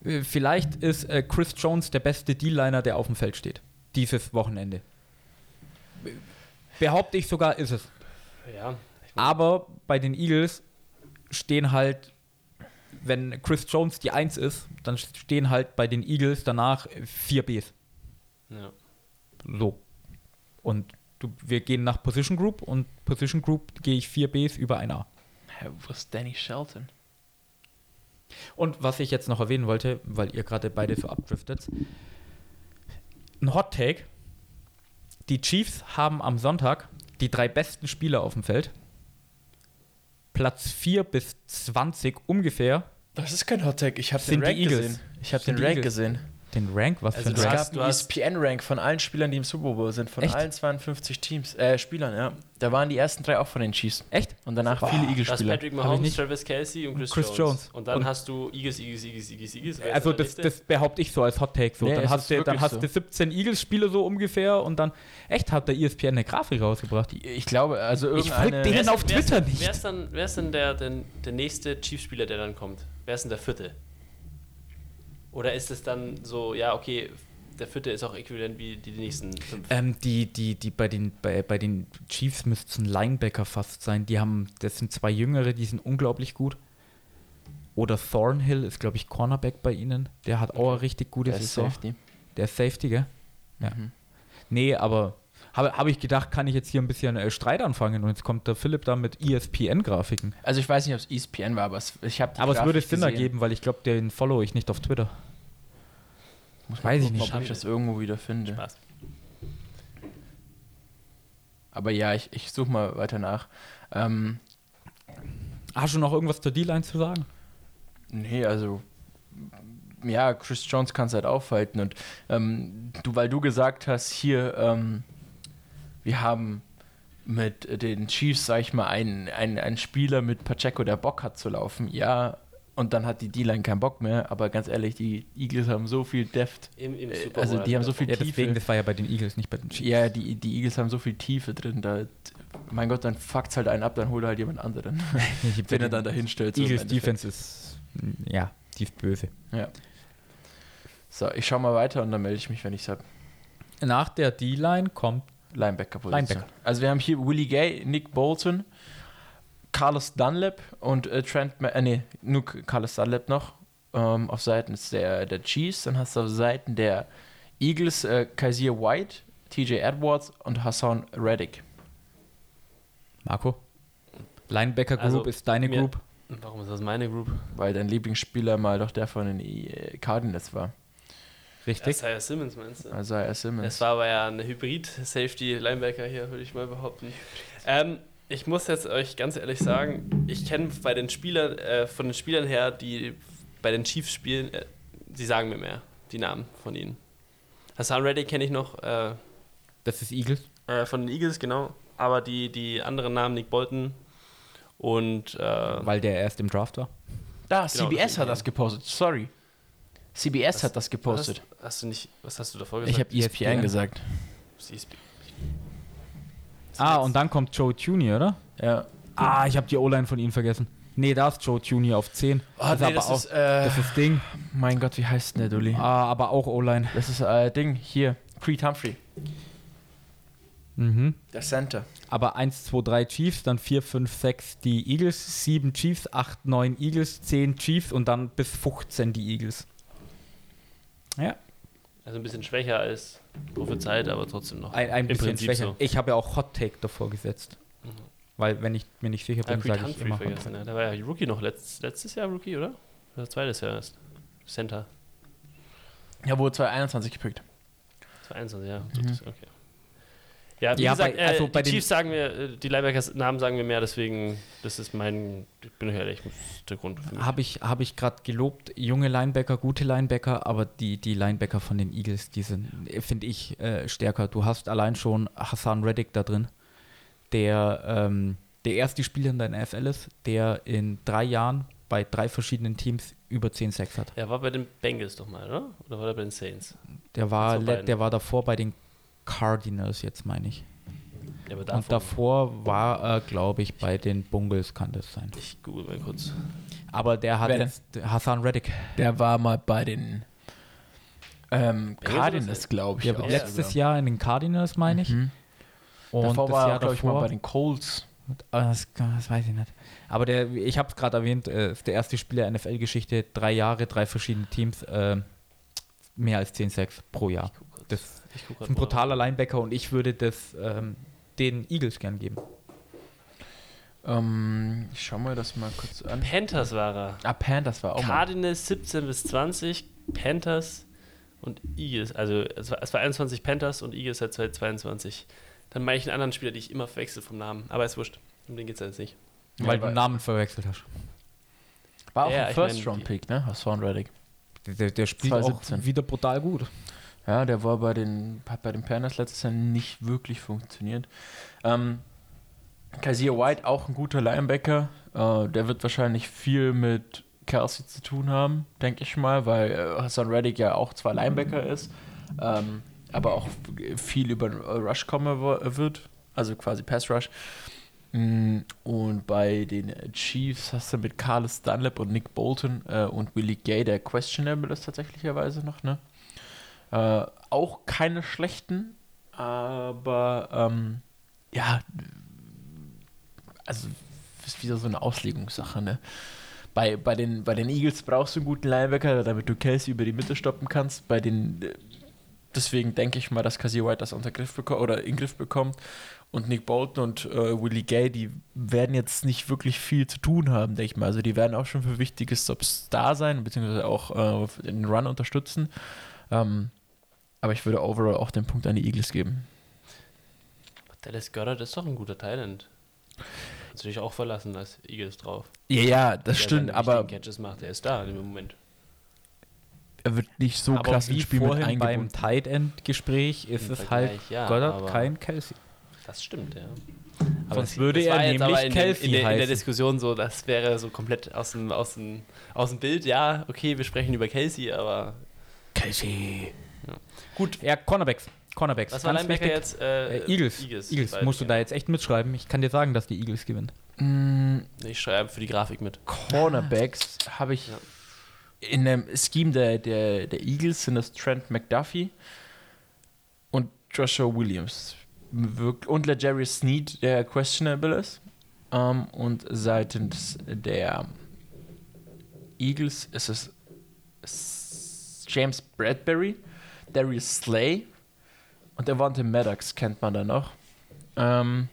Äh, Vielleicht ist äh, Chris Jones der beste D-Liner, der auf dem Feld steht. Dieses Wochenende. Behaupte ich sogar, ist es. Ja, Aber bei den Eagles stehen halt, wenn Chris Jones die 1 ist, dann stehen halt bei den Eagles danach vier Bs. ja. So. Und du, wir gehen nach Position Group und Position Group gehe ich vier Bs über ein A. Wo ist Danny Shelton? Und was ich jetzt noch erwähnen wollte, weil ihr gerade beide so abdriftet, ein Hot Take. Die Chiefs haben am Sonntag die drei besten Spieler auf dem Feld. Platz 4 bis 20 ungefähr. Das ist kein Hot Take. Ich habe den Rank gesehen. Ich habe den Rank gesehen. Den Rank, was Also für ein Es Rank? hast- gab einen ESPN-Rank von allen Spielern, die im Super Bowl sind, von Echt? allen 52 Teams, äh, Spielern, ja. Da waren die ersten drei auch von den Chiefs. Echt? Und danach Boah. viele Du hast Eagles-Spieler. Patrick ich Mahomes, nicht. Travis Kelsey und Chris, Chris Jones. Jones. Und dann Und- hast du Eagles, Eagles, Eagles, Eagles, Eagles. Also das, das behaupte ich so als Hot Take. So. Nee, dann es hast, du, dann hast so. du 17 Eagles-Spiele so ungefähr und dann, echt, hat der ESPN eine Grafik rausgebracht. Ich glaube, also Ich irgendeine... folg denen Wer ist- auf wer ist- Twitter nicht. Wer ist dann, wer ist denn der, der, der nächste Chiefs-Spieler, der dann kommt? Wer ist denn der vierte? Oder ist es dann so, ja, okay, der vierte ist auch äquivalent wie die, die nächsten fünf? Ähm, die, die, die bei den, bei, bei den Chiefs müssten es ein Linebacker fast sein. Die haben, das sind zwei Jüngere, die sind unglaublich gut. Oder Thornhill ist, glaube ich, Cornerback bei ihnen. Der hat auch eine richtig gute der ist. Safety. Der ist Safety, gell? Ja. Mhm. Nee, aber habe hab ich gedacht, kann ich jetzt hier ein bisschen äh, Streit anfangen und jetzt kommt der Philipp da mit ESPN-Grafiken. Also ich weiß nicht, ob es ESPN war, aber es, ich habe Aber es würde Sinn ergeben, weil ich glaube, den follow ich nicht auf Twitter. Muss weiß ich nicht. Ob ich das irgendwo wieder finde. Spaß. Aber ja, ich, ich suche mal weiter nach. Ähm, Hast du noch irgendwas zur D-Line zu sagen? nee, also ja, Chris Jones kann es halt aufhalten. Und ähm, du, weil du gesagt hast, hier, ähm, wir haben mit den Chiefs, sag ich mal, einen, einen, einen Spieler mit Pacheco, der Bock hat zu laufen. Ja, und dann hat die D-Line keinen Bock mehr. Aber ganz ehrlich, die Eagles haben so viel Deft. Im, im Äh, Super also die haben so viel Ja, Tiefe. deswegen, das war ja bei den Eagles, nicht bei den Chiefs. Ja, die, die Eagles haben so viel Tiefe drin. Da, mein Gott, dann fuckt's halt einen ab, dann holt er halt jemand anderen. <laughs> Ich- wenn er dann dahin stellt. so Eagles. Defense ist, mm, ja, ist böse. Ja. So, ich schau mal weiter und dann melde ich mich, wenn ich sag. Nach der D-Line kommt Linebacker-Position. Linebacker. Also wir haben hier Willie Gay, Nick Bolton, Carlos Dunlap und äh, Trent, Ma äh, nee, nur Carlos Dunlap noch ähm, auf Seiten der, der Chiefs. Dann hast du auf Seiten der Eagles äh, Kaiser White, TJ Edwards und Hassan Reddick. Marco. Linebacker Group Also, ist deine mir- Group. Warum ist das meine Group? Weil dein Lieblingsspieler mal doch der von den äh, Cardinals war. Richtig. Isaiah Simmons meinst du? Also er Simmons. Es war aber ja ein Hybrid-Safety-Linebacker hier, würde ich mal behaupten. Ähm, ich muss jetzt euch ganz ehrlich sagen, ich kenne bei den Spielern, äh, von den Spielern her, die bei den Chiefs spielen, äh, sie sagen mir mehr, die Namen von ihnen. Hassan Reddick kenne ich noch äh, Das ist Eagles. äh, von den Eagles, genau. Aber die, die anderen Namen, Nick Bolton und äh, Weil der erst im Draft war. da, Genau, CBS deswegen, hat das gepostet. Sorry. CBS Was- hat das gepostet. Hast, hast du nicht, was hast du davor Ich gesagt? habe ESPN ESPN. gesagt. CSP. Ah, und dann kommt Joe Tuney, oder? Ja. Ah, ich habe die O-Line von ihm vergessen. Nee, da ist Joe Tuney auf 10. Oh, das, ist nee, aber das auch, ist, äh, das ist Ding. mein Gott, wie heißt denn der Dulli? Ah, aber auch O-Line. Das ist äh, Ding, hier, Creed Humphrey, Mhm. der Center. Aber 1, 2, 3 Chiefs, dann 4, 5, 6 die Eagles, 7 Chiefs, 8, 9 Eagles, 10 Chiefs und dann bis 15 die Eagles. Ja, Also ein bisschen schwächer als prophezeit, aber trotzdem noch. ein, ein Im bisschen Prinzip schwächer. so. Ich habe ja auch Hot Take davor gesetzt. Mhm. Weil, wenn ich mir nicht sicher Ah, bin, sage ich immer. Hot vergessen, ja. Der war ja Rookie noch letzt, letztes Jahr Rookie, oder? Oder zweites Jahr erst. Center. Ja, wurde 2021 gepickt. 22, ja. Mhm. Okay. Ja, wie Ja, gesagt, bei- also äh, bei Chiefs sagen mir, äh, die Linebackers Namen sagen mir mehr, deswegen, das ist mein, ich bin ehrlich, der Grund. Habe ich, hab ich gerade gelobt, junge Linebacker, gute Linebacker, aber die, die Linebacker von den Eagles, die sind, finde ich, äh, stärker. Du hast allein schon Hassan Reddick da drin, der ähm, der erste Spieler in der NFL ist, der in drei Jahren bei drei verschiedenen Teams über 10 Sacks hat. Er war bei den Bengals doch mal, oder? Oder war er bei den Saints? Der war, Also der war davor bei den Cardinals, jetzt meine ich. Ja, aber Und davor war er, glaube ich, bei den Bungles, kann das sein. Ich google mal kurz. Aber der hat Wer jetzt Hassan Reddick. Der war mal bei den ähm, Cardinals, glaube ich. Ja, letztes sogar. Jahr in den Cardinals, meine ich. Mhm. Und davor das war Jahr er, glaube ich, mal davor, bei den Colts. Ah, das, das weiß ich nicht. Aber der, ich habe es gerade erwähnt, äh, ist der erste Spieler NFL-Geschichte, drei Jahre, drei verschiedene Teams, äh, mehr als 10 Sacks pro Jahr. Das ist ein mal. brutaler Linebacker und ich würde das ähm, den Eagles gern geben. Ähm, ich schau mal das mal kurz an. Panthers war er. Ah, Panthers war auch mal. Cardinals 17 bis 20, Panthers und Eagles. Also es war, es war 21 Panthers und Eagles seit 2022. Dann meine ich einen anderen Spieler, die ich immer verwechsel vom Namen. Aber ist wurscht. Um den geht es jetzt nicht. Ja, weil du aber- Namen verwechselt hast. War auch Ja, ein First-Round-Pick, ne? Hassan Reddick. Der, der, der spielt 2017. auch wieder brutal gut. Ja, der war bei den, hat bei den Panthers letztes Jahr nicht wirklich funktioniert. Ähm, Kaiser White, auch ein guter Linebacker. Äh, der wird wahrscheinlich viel mit Kelsey zu tun haben, denke ich mal, weil äh, Hassan Reddick ja auch zwar Linebacker ist, ähm, aber auch viel über den Rush kommen wo- wird, also quasi Pass Rush. Mm, Und bei den Chiefs hast du mit Carlos Dunlap und Nick Bolton äh, und Willie Gay, der questionable ist tatsächlicherweise noch, ne? Äh, auch keine schlechten, aber ähm, ja, also ist wieder so eine Auslegungssache, ne? Bei, bei, den, bei den Eagles brauchst du einen guten Linebacker, damit du Kelsey über die Mitte stoppen kannst. Bei den äh, deswegen denke ich mal, dass Kazir White das unter Griff bekommt oder in Griff bekommt. Und Nick Bolton und äh, Willie Gay, die werden jetzt nicht wirklich viel zu tun haben, denke ich mal. Also die werden auch schon für wichtige Stops da sein, beziehungsweise auch äh, den Run unterstützen. Ähm, aber ich würde overall auch den Punkt an die Eagles geben. Dallas Goddard ist doch ein guter Talent. Kannst du dich auch verlassen als Eagles drauf. Ja, ja, das Der stimmt, aber Catches macht, der ist da im Moment. er wird nicht so aber krass wie Spiel mit vorhin beim. Tight End Gespräch ist Im es halt ja, Goddard aber- kein Kelsey. Das stimmt, ja. Sonst das- würde er nämlich aber in, Kelsey in, der, in der heißen. Diskussion so, das wäre so komplett aus dem, aus, dem, aus dem Bild. Ja, okay, wir sprechen über Casey, aber Kelsey. Ja. Gut, ja, Cornerbacks. Cornerbacks. was war Linebacker wichtig. jetzt? Äh, Äh, Eagles. Eagles. Eagles. Musst du da jetzt echt mitschreiben. Ich kann dir sagen, dass die Eagles gewinnen. Mm, Ich schreibe für die Grafik mit. Cornerbacks habe ich Ja. in dem Scheme der, der, der Eagles sind das Trent McDuffie und Joshua Williams. Und LeJarry Sneed, der questionable ist. Ähm, und seitens der Eagles ist es James Bradbury, Darius Slay und Devontae Maddox kennt man da noch. Ähm,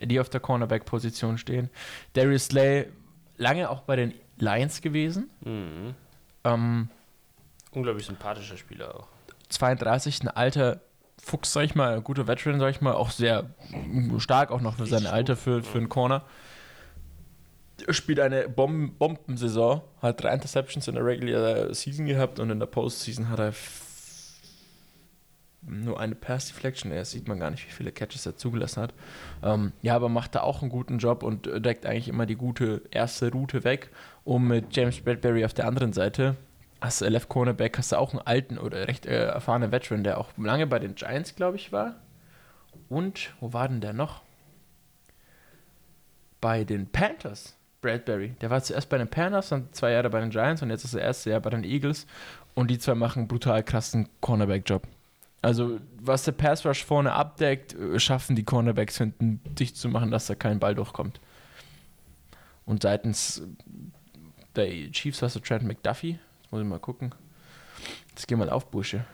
die auf der Cornerback-Position stehen. Darius Slay lange auch bei den Lions gewesen. Mhm. Ähm, Unglaublich sympathischer Spieler auch. 32, ein alter Fuchs, sag ich mal, ein guter Veteran, sag ich mal, auch sehr stark, auch noch für sein Alter, für, für einen Corner. Spielt eine Bom Bombensaison, hat drei Interceptions in der Regular Season gehabt und in der Postseason hat er nur eine Pass Deflection. Ja, sieht man gar nicht, wie viele Catches er zugelassen hat. Ähm, ja, aber macht da auch einen guten Job und äh, deckt eigentlich immer die gute erste Route weg. Und mit James Bradbury auf der anderen Seite du Left Cornerback, hast du auch einen alten oder recht äh, erfahrenen Veteran, der auch lange bei den Giants, glaube ich, war. Und wo war denn der noch? Bei den Panthers, Bradbury. Der war zuerst bei den Panthers, dann zwei Jahre bei den Giants und jetzt ist er erste Jahr bei den Eagles. Und die zwei machen brutal krassen Cornerback-Job. Also, was der Pass Rush vorne abdeckt, äh, schaffen die Cornerbacks hinten dicht zu machen, dass da kein Ball durchkommt. Und seitens der Chiefs hast du Trent McDuffie. Jetzt muss ich mal gucken. Jetzt geh mal auf, Bursche.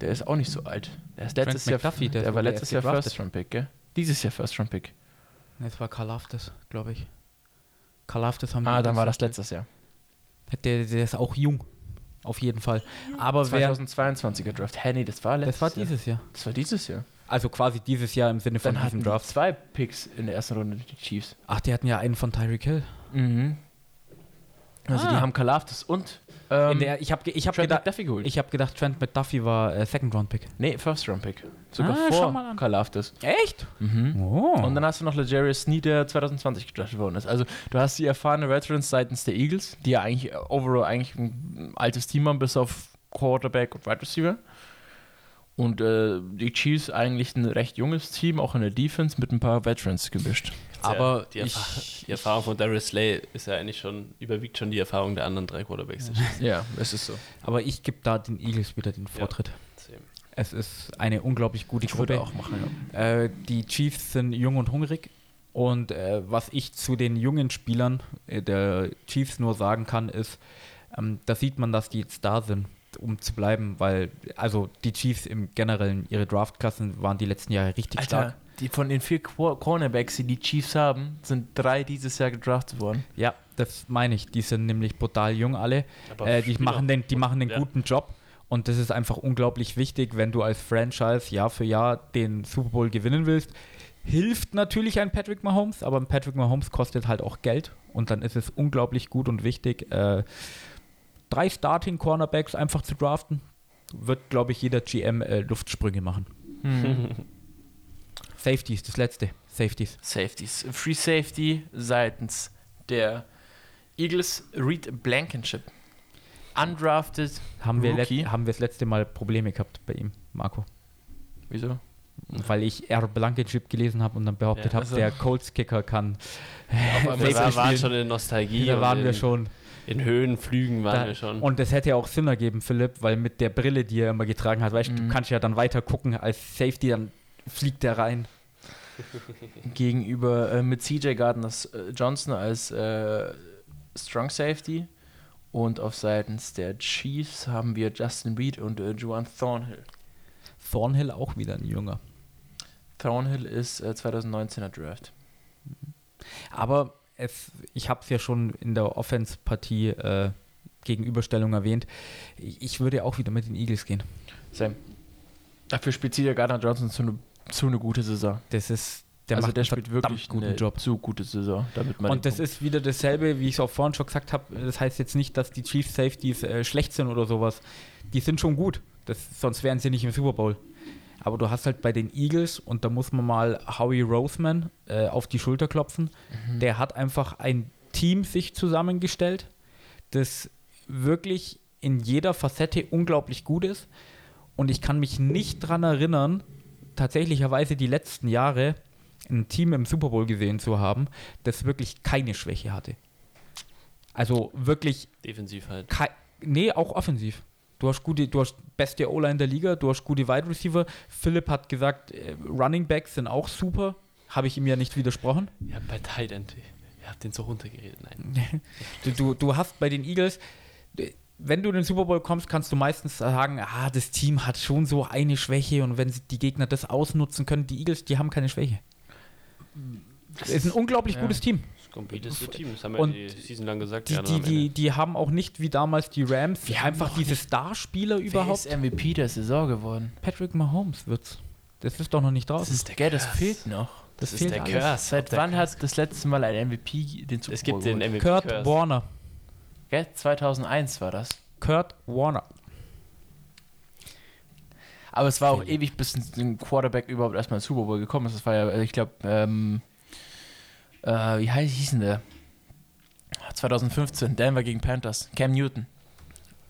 Der ist auch nicht so alt. Der ist letztes Jahr, McDuffie, der der, war letztes Jahr. First Round Pick, gell? Dieses Jahr First Round Pick. Das war Karl Aftes, glaube ich. Karl Aftes haben wir Ah, dann war das letztes Jahr. Der, der ist auch jung. Auf jeden Fall. Aber wer. 2022er Draft. Hä, nee, das war letztes Das war Jahr. dieses Jahr. Das war dieses Jahr. Also quasi dieses Jahr im Sinne von Dann diesem die Draft. zwei Picks in der ersten Runde, die Chiefs. Ach, die hatten ja einen von Tyreek Hill. Mhm. Also die Ah. haben Kalaftis und ähm, der, ich habe ich hab Trent gedacht, McDuffie geholt. ich hab gedacht, Trent McDuffie war äh, Second Round Pick. nee, First Round Pick. Sogar Ah, vor. Kalaftis. Echt? Mhm. Oh. Und dann hast du noch Legarius Sneed, der 2020 gedraftet worden ist. Also du hast die erfahrene Veterans seitens der Eagles, die ja eigentlich äh, overall eigentlich ein altes Team haben, bis auf Quarterback und Wide Receiver. Und äh, die Chiefs eigentlich ein recht junges Team, auch in der Defense, mit ein paar Veterans gemischt. Aber ja, die, ich- Erfa die Erfahrung von Darius Slay ist ja eigentlich schon, überwiegt schon die Erfahrung der anderen drei Quarterbacks. Ja, <laughs> es ist so. Aber ich gebe da den Eagles wieder den Vortritt. Deswegen. Es ist eine unglaublich gute Ich würde Gruppe. auch machen, ja. Äh, die Chiefs sind jung und hungrig. Und äh, was ich zu den jungen Spielern äh, der Chiefs nur sagen kann, ist, ähm, da sieht man, dass die jetzt da sind, um zu bleiben, weil, also die Chiefs im Generellen, ihre Draftklassen waren die letzten Jahre richtig Alter, stark. die von den vier Qu- Cornerbacks, die die Chiefs haben, sind drei dieses Jahr gedraftet worden. Ja, das meine ich. Die sind nämlich brutal jung alle. Äh, die Spieler- machen den, die machen den Ja. guten Job. Und das ist einfach unglaublich wichtig, wenn du als Franchise Jahr für Jahr den Super Bowl gewinnen willst. Hilft natürlich ein Patrick Mahomes, aber ein Patrick Mahomes kostet halt auch Geld. Und dann ist es unglaublich gut und wichtig, äh, drei Starting Cornerbacks einfach zu draften. Wird, glaube ich, jeder GM äh, Luftsprünge machen. Safeties, das letzte. Safeties. Safeties. Free Safety seitens der Eagles Reed Blankenship. Undrafted. Haben wir, Rookie. haben wir das letzte Mal Probleme gehabt bei ihm, Marco? Wieso? Weil ich R. Blankenship gelesen habe und dann behauptet Ja, habe, also- der Colts-Kicker kann. Auf einmal war, waren schon in Nostalgie. Da waren wir schon. In Höhenflügen waren Da, wir schon. Und das hätte ja auch Sinn ergeben, Philipp, weil mit der Brille, die er immer getragen hat, weißt du, Mhm. du kannst ja dann weiter gucken als Safety, dann fliegt der rein. <laughs> Gegenüber äh, mit CJ Gardner äh, Johnson als äh, Strong Safety. Und auf seitens der Chiefs haben wir Justin Reed und äh, Juwan Thornhill. Thornhill auch wieder ein Junger. Thornhill ist äh, 2019er Draft. Aber es, ich habe es ja schon in der Offense-Partie äh, Gegenüberstellung erwähnt. Ich würde auch wieder mit den Eagles gehen. Sam. Dafür spielt CJ Gardner Johnson zu eine zu eine gute Saison. Das ist, der also macht der spielt wirklich guten eine Job. zu gute Saison. Damit man Und das ist wieder dasselbe, wie ich es auch vorhin schon gesagt habe. Das heißt jetzt nicht, dass die Chiefs Safeties äh, schlecht sind oder sowas. Die sind schon gut. Das, sonst wären sie nicht im Super Bowl. Aber du hast halt bei den Eagles, und da muss man mal Howie Roseman äh, auf die Schulter klopfen, der hat einfach ein Team sich zusammengestellt, das wirklich in jeder Facette unglaublich gut ist. Und ich kann mich nicht dran erinnern, tatsächlicherweise die letzten Jahre ein Team im Super Bowl gesehen zu haben, das wirklich keine Schwäche hatte. Also wirklich, Defensiv halt. nee, auch offensiv. Du hast gute, du hast beste O-Line der Liga, du hast gute Wide Receiver. Philipp hat gesagt, äh, Running Backs sind auch super. Habe ich ihm ja nicht widersprochen. Ja, bei Tight End. Ihr habt den so runtergeredet. Nein. <laughs> Du, du, du hast bei den Eagles, äh, wenn du in den Super Bowl kommst, kannst du meistens sagen, ah, das Team hat schon so eine Schwäche und wenn die Gegner das ausnutzen können, die Eagles, die haben keine Schwäche. Es ist ein unglaublich ja. gutes Team. Das kompletteste Team. Das haben Und wir die Season lang gesagt. Die, ja, die, die, die haben auch nicht wie damals die Rams Wir haben einfach diese nicht- Starspieler Wer überhaupt. ist MVP der Saison geworden? Patrick Mahomes wird's. Das ist doch noch nicht Das draußen. ist der Gell, das Curse. fehlt noch. Das, ist fehlt der alles. Curse. Seit Der wann hat das letzte Mal ein MVP den Super Es gibt Bowl den? MVP. Kurt Curse. Warner. Gell? 2001 war das. Kurt Warner. Aber es war auch ewig, bis ein- ein Quarterback überhaupt erstmal ins Super Bowl gekommen ist. Das war ja, ich glaube, ähm, äh, wie heißt, hieß denn der? 2015, Denver gegen Panthers. Cam Newton.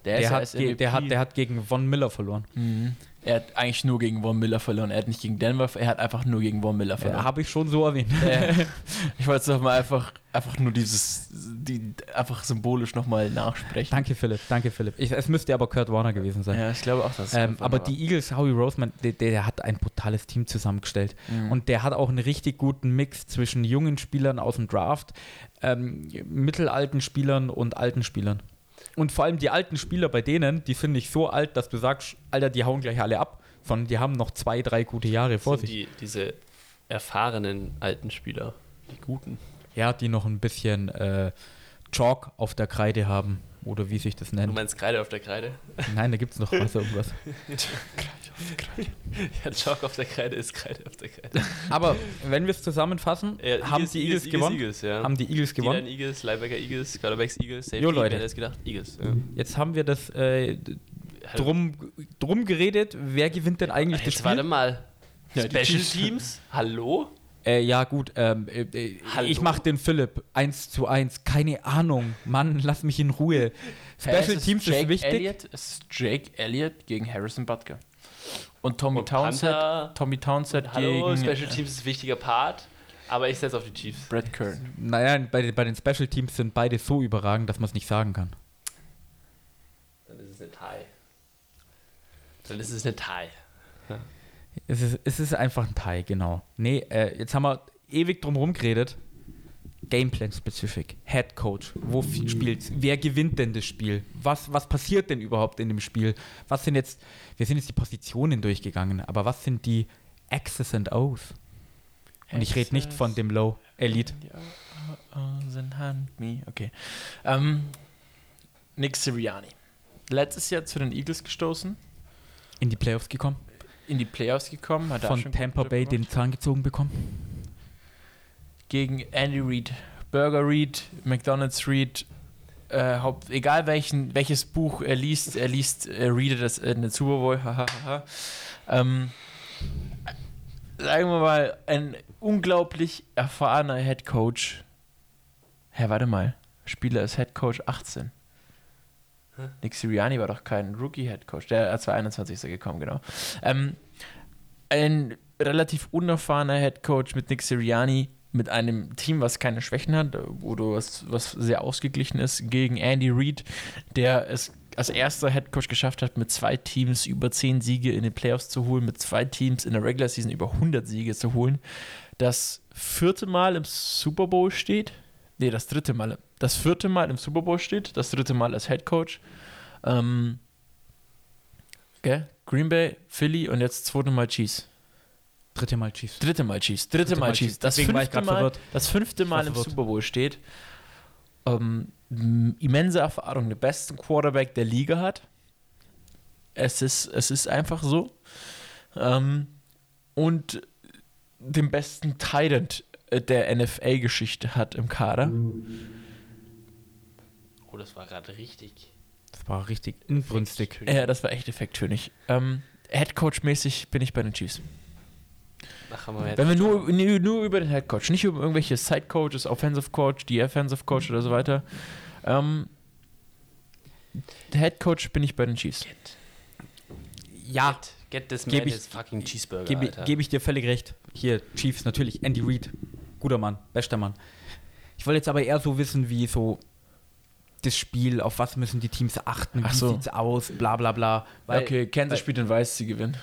Der, ja hat, als ge- der, hat, der hat gegen Von Miller verloren. Mhm. Er hat eigentlich nur gegen Von Miller verloren. Er hat nicht gegen Denver, er hat einfach nur gegen Von Miller Ja, verloren. Habe ich schon so erwähnt. Äh, <laughs> ich wollte es doch mal einfach, einfach nur dieses, die, einfach symbolisch nochmal nachsprechen. Danke, Philipp. Danke, Philipp. Ich, es müsste aber Kurt Warner gewesen sein. Ja, ich glaube auch, dass es Ähm, aber war. die Eagles, Howie Roseman, der, der hat ein brutales Team zusammengestellt. Mhm. Und der hat auch einen richtig guten Mix zwischen jungen Spielern aus dem Draft, ähm, mittelalten Spielern und alten Spielern. Und vor allem die alten Spieler bei denen, die sind nicht so alt, dass du sagst, Alter, die hauen gleich alle ab, sondern die haben noch zwei, drei gute Jahre vor sich. die, diese erfahrenen alten Spieler. Die guten. Ja, die noch ein bisschen äh, Chalk auf der Kreide haben. Oder wie sich das Du nennt. meinst Kreide auf der Kreide? Nein, da gibt es noch <laughs> was irgendwas. Ja, Chalk auf der Kreide ist Kreide auf der Kreide. Aber wenn wir es zusammenfassen, Ja, haben die Eagles, gewonnen. Eagles, ja. Haben die Eagles gewonnen. Die Eagles, Linebacker Eagles, Quarterbacks Eagles, Safety, Jo, Leute. wer gedacht? Eagles. Ja. Jetzt haben wir das äh, drum, drum geredet, wer gewinnt denn eigentlich das Jetzt Spiel? warte mal. Special. Teams? Hallo? Äh, ja, gut, ähm, äh, äh, ich mach den Philipp 1 zu 1. Keine Ahnung. Mann, lass mich in Ruhe. Special es Teams Jake ist wichtig. Elliott, es ist Jake Elliott gegen Harrison Butker. Und Tommy Und Townsend, Panther. Tommy Townsend Hallo, gegen Special Teams ist ein wichtiger Part, aber ich setze auf die Chiefs. Brett Kern. Naja, bei, den- bei den Special Teams sind beide so überragend, dass man es nicht sagen kann. Dann ist es eine Tie. Dann ist es eine Tie. Es ist, es ist einfach ein Teil, genau. Nee, äh, jetzt haben wir ewig drum geredet. Gameplan specific, Head Coach, wo f- spielt, wer gewinnt denn das Spiel? Was, was passiert denn überhaupt in dem Spiel? Was sind jetzt, wir sind jetzt die Positionen durchgegangen, aber was sind die X's and O's? Und ich rede nicht von dem Low Elite. Sind hand me. Okay. Ähm, Nick Sirianni. Letztes Jahr zu den Eagles gestoßen, In die Playoffs gekommen. In die Playoffs gekommen, hat Von Tampa Bay den Zahn gezogen bekommen. gegen Andy Reid, Burger Reid, McDonald's Reid, äh, Haupt, egal welchen, welches Buch er liest, er liest, er readet das in den Super Bowl, <laughs> ähm, sagen wir mal, ein unglaublich erfahrener Head Coach. Hä, warte mal, Spieler ist Head Coach 18. Nick Sirianni war doch kein Rookie-Head Coach, der er 21 ist er gekommen, genau. Ähm, ein relativ unerfahrener Head Coach mit Nick Sirianni, mit einem Team, was keine Schwächen hat, oder was, was sehr ausgeglichen ist, gegen Andy Reid, der es als erster Head Coach geschafft hat, mit zwei Teams über 10 Siege in den Playoffs zu holen, mit zwei Teams in der Regular Season über 100 Siege zu holen, das vierte Mal im Super Bowl steht. Nee, das dritte Mal. Das vierte Mal im Super Bowl steht, das dritte Mal als Head Coach. Ähm, gell? Green Bay, Philly und jetzt zweite Mal Chiefs. Dritte Mal Chiefs. Dritte Mal Chiefs. Dritte, Dritte Mal, Mal Chiefs. Das Deswegen war ich fünfte, Mal, verwirrt. das fünfte Mal im. Super Bowl steht. Ähm, immense Erfahrung, den besten Quarterback der Liga hat. Es ist, es ist einfach so. Ähm, und den besten Titan der NFL-Geschichte hat im Kader. Oh, das war gerade richtig. Das war richtig inbrünstig. Ja, das war echt effekttönig. Ähm, Headcoach-mäßig bin ich bei den Chiefs. Ach, haben wir jetzt Wenn wir nur, nur, über den Head Coach, nicht über irgendwelche Side Coaches, Offensive Coach, die Offensive Coach oder so weiter. Ähm, der Head Coach bin ich bei den Chiefs. Ja, Get this Geb man ich- his fucking cheeseburger, gebe geb ich dir völlig recht. Hier, Chiefs natürlich. Andy Reid. Guter Mann. Bester Mann. Ich wollte jetzt aber eher so wissen, wie so das Spiel, auf was müssen die Teams achten, Ach wie so. sieht's aus, bla bla bla. Weil okay, Kansas spielt und weiß, sie gewinnen.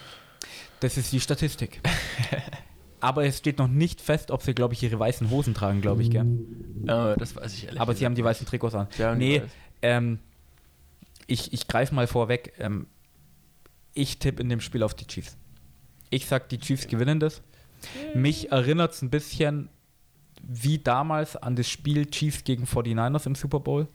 Das ist die Statistik. <laughs> aber es steht noch nicht fest, ob sie, glaube ich, ihre weißen Hosen tragen, glaube ich, gell? Ja, das weiß ich ehrlich Aber sie haben die weißen Trikots an. Die nee, ähm, ich, ich greife mal vorweg. Ähm, ich tippe in dem Spiel auf die Chiefs. Ich sag, die Chiefs gewinnen das. Mich erinnert es ein bisschen wie damals an das Spiel Chiefs gegen 49ers im Super Bowl.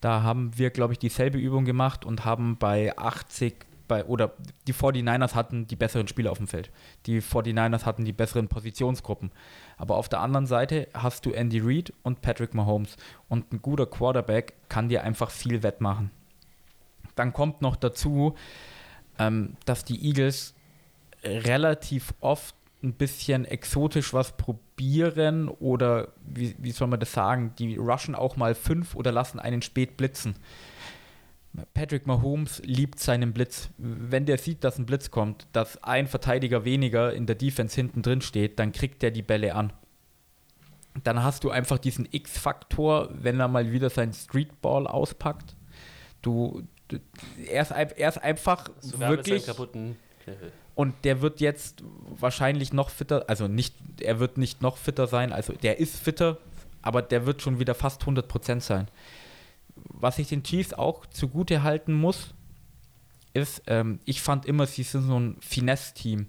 Da haben wir, glaube ich, dieselbe Übung gemacht und haben bei 80 bei, oder die 49ers hatten die besseren Spieler auf dem Feld. Die 49ers hatten die besseren Positionsgruppen. Aber auf der anderen Seite hast du Andy Reid und Patrick Mahomes. Und ein guter Quarterback kann dir einfach viel wettmachen. Dann kommt noch dazu, ähm, dass die Eagles relativ oft ein bisschen exotisch was probieren oder wie, wie soll man das sagen, die rushen auch mal fünf oder lassen einen spät blitzen. Patrick Mahomes liebt seinen Blitz. Wenn der sieht, dass ein Blitz kommt, dass ein Verteidiger weniger in der Defense hinten drin steht, dann kriegt der die Bälle an. Dann hast du einfach diesen X-Faktor, wenn er mal wieder seinen Streetball auspackt. Du, du er, ist, er ist einfach mit wirklich seinem und der wird jetzt wahrscheinlich noch fitter, also nicht, er wird nicht noch fitter sein, also der ist fitter, aber der wird schon wieder fast 100% sein. Was ich den Chiefs auch zugute halten muss, ist, ähm, ich fand immer, sie sind so ein Finesse-Team.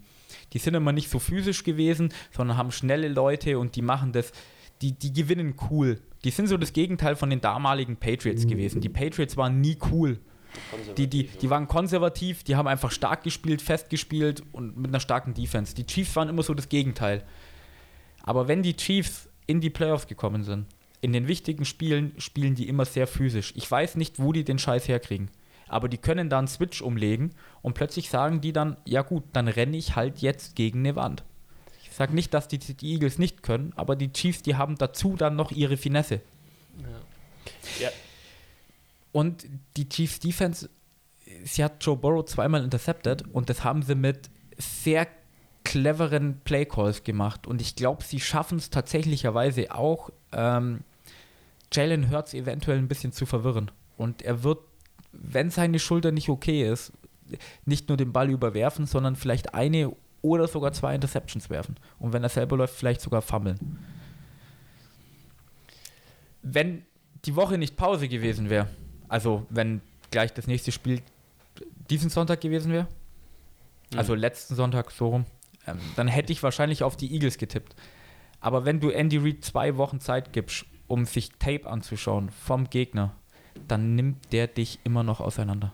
Die sind immer nicht so physisch gewesen, sondern haben schnelle Leute und die machen das, die, die gewinnen cool. Die sind so das Gegenteil von den damaligen Patriots gewesen. Die Patriots waren nie cool. Die, die, die waren konservativ, die haben einfach stark gespielt, fest gespielt und mit einer starken Defense. Die Chiefs waren immer so das Gegenteil. Aber wenn die Chiefs in die Playoffs gekommen sind, in den wichtigen Spielen spielen die immer sehr physisch. Ich weiß nicht, wo die den Scheiß herkriegen. Aber die können da einen Switch umlegen und plötzlich sagen die dann, ja gut, dann renne ich halt jetzt gegen eine Wand. Ich sage nicht, dass die, die Eagles nicht können, aber die Chiefs, die haben dazu dann noch ihre Finesse. Ja. Und die Chiefs Defense, sie hat Joe Burrow zweimal intercepted und das haben sie mit sehr cleveren Playcalls gemacht. Und ich glaube, sie schaffen es tatsächlicherweise auch, ähm, Jalen Hurts eventuell ein bisschen zu verwirren. Und er wird, wenn seine Schulter nicht okay ist, nicht nur den Ball überwerfen, sondern vielleicht eine oder sogar zwei Interceptions werfen. Und wenn er selber läuft, vielleicht sogar fummeln. Wenn die Woche nicht Pause gewesen wäre, also wenn gleich das nächste Spiel diesen Sonntag gewesen wäre, also letzten Sonntag so rum, ähm, dann hätte ich wahrscheinlich auf die Eagles getippt. Aber wenn du Andy Reid zwei Wochen Zeit gibst, um sich Tape anzuschauen vom Gegner, dann nimmt der dich immer noch auseinander.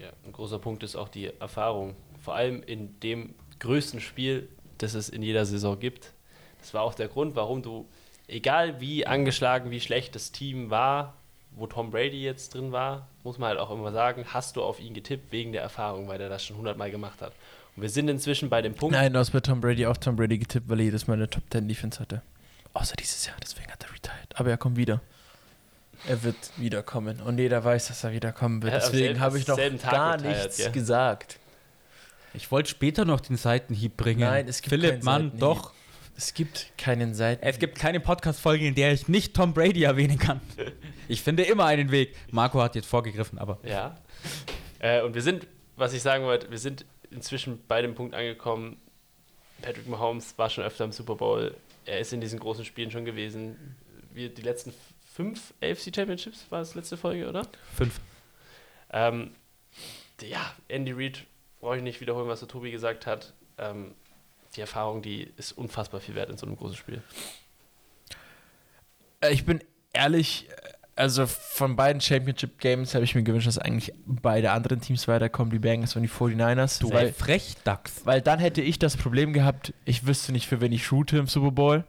Ja, ein großer Punkt ist auch die Erfahrung. Vor allem in dem größten Spiel, das es in jeder Saison gibt. Das war auch der Grund, warum du, egal wie angeschlagen, wie schlecht das Team war, wo Tom Brady jetzt drin war, muss man halt auch immer sagen, hast du auf ihn getippt wegen der Erfahrung, weil er das schon hundertmal gemacht hat. Und wir sind inzwischen bei dem Punkt. Nein, du hast bei Tom Brady auch Tom Brady getippt, weil er jedes Mal eine Top 10 Defense hatte. Außer dieses Jahr, deswegen hat er retired. Aber er kommt wieder. Er wird wiederkommen. Und jeder weiß, dass er wiederkommen wird. <laughs> Deswegen habe ich noch gar retired, nichts gell? gesagt. Ich wollte später noch den Seitenhieb bringen. Nein, es gibt Philipp, keinen Mann, doch. Es gibt keinen Seiten. Es gibt keine Podcast-Folge, in der ich nicht Tom Brady erwähnen kann. <laughs> Ich finde immer einen Weg. Marco hat jetzt vorgegriffen, aber Ja. Äh, und wir sind, was ich sagen wollte, wir sind inzwischen bei dem Punkt angekommen. Patrick Mahomes war schon öfter im Super Bowl. Er ist in diesen großen Spielen schon gewesen. Wir, die letzten fünf AFC Championships war das letzte Folge, oder? fünf. Ähm, ja, Andy Reid, brauche ich nicht wiederholen, was der Tobi gesagt hat. Ähm, die Erfahrung, die ist unfassbar viel wert in so einem großen Spiel. Äh, Ich bin ehrlich, äh, also von beiden Championship Games habe ich mir gewünscht, dass eigentlich beide anderen Teams weiterkommen, die Bengals und die 49ers. Du weil, Frechdachs. weil dann hätte ich das Problem gehabt, ich wüsste nicht, für wen ich shoote im Super Bowl.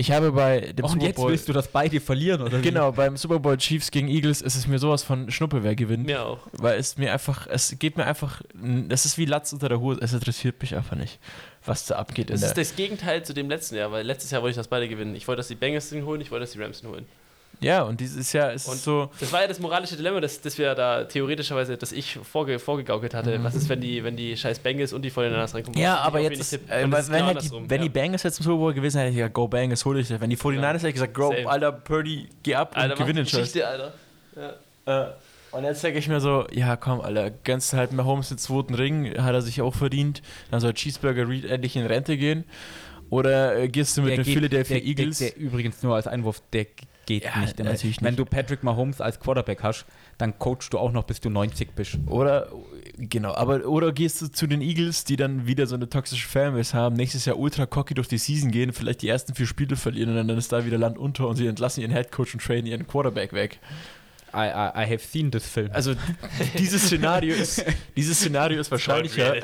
Ich habe bei dem Und Super jetzt Bowl. willst du, dass beide verlieren, oder? wie? Genau, beim Super Bowl Chiefs gegen Eagles ist es mir sowas von Schnuppe, wer gewinnt. Mir auch. Weil es mir einfach, es geht mir einfach, das ist wie Latz unter der Hose, es interessiert mich einfach nicht, was da abgeht. Das in ist der, das Gegenteil zu dem letzten Jahr, weil letztes Jahr wollte ich, dass beide gewinnen. Ich wollte, dass die Bengals den holen, ich wollte, dass die Rams den holen. ja, und dieses Jahr ist Und so, Das war ja das moralische Dilemma, das, das wir da theoretischerweise, das ich vorge, vorgegaukelt hatte. Was ist, wenn die, wenn die scheiß Bengals und die Volleyarders reinkommen? Mhm. Ja, aber jetzt ist, äh, wenn, das genau halt die, wenn ja. die Bengals jetzt im Super Bowl gewesen hätte, hätte ich gesagt, go Bengals, hol dich. das. Wenn die 49ers Ja. hätte ich gesagt, go. Alter, Purdy, geh ab Alter, und mach gewinn den Scheiß. Geschichte, Alter. Ja. Äh, und jetzt denke ich mir so, ja komm, Alter, gönnst halt Mahomes den zweiten Ring, hat er sich auch verdient. Dann soll Cheeseburger Reed endlich in Rente gehen. Oder äh, gehst du mit den geht- Philadelphia der, Eagles? Der, der übrigens nur als Einwurf, der geht Ja, nicht. natürlich Wenn nicht. du Patrick Mahomes als Quarterback hast, dann coachst du auch noch, bis du 90 bist. Oder, genau, aber oder gehst du zu den Eagles, die dann wieder so eine toxische Fanbase haben, nächstes Jahr ultra cocky durch die Season gehen, vielleicht die ersten vier Spiele verlieren und dann ist da wieder Land unter und sie entlassen ihren Headcoach und trainen ihren Quarterback weg. I, I, I have seen this film. Also dieses Szenario ist, dieses Szenario ist wahrscheinlicher,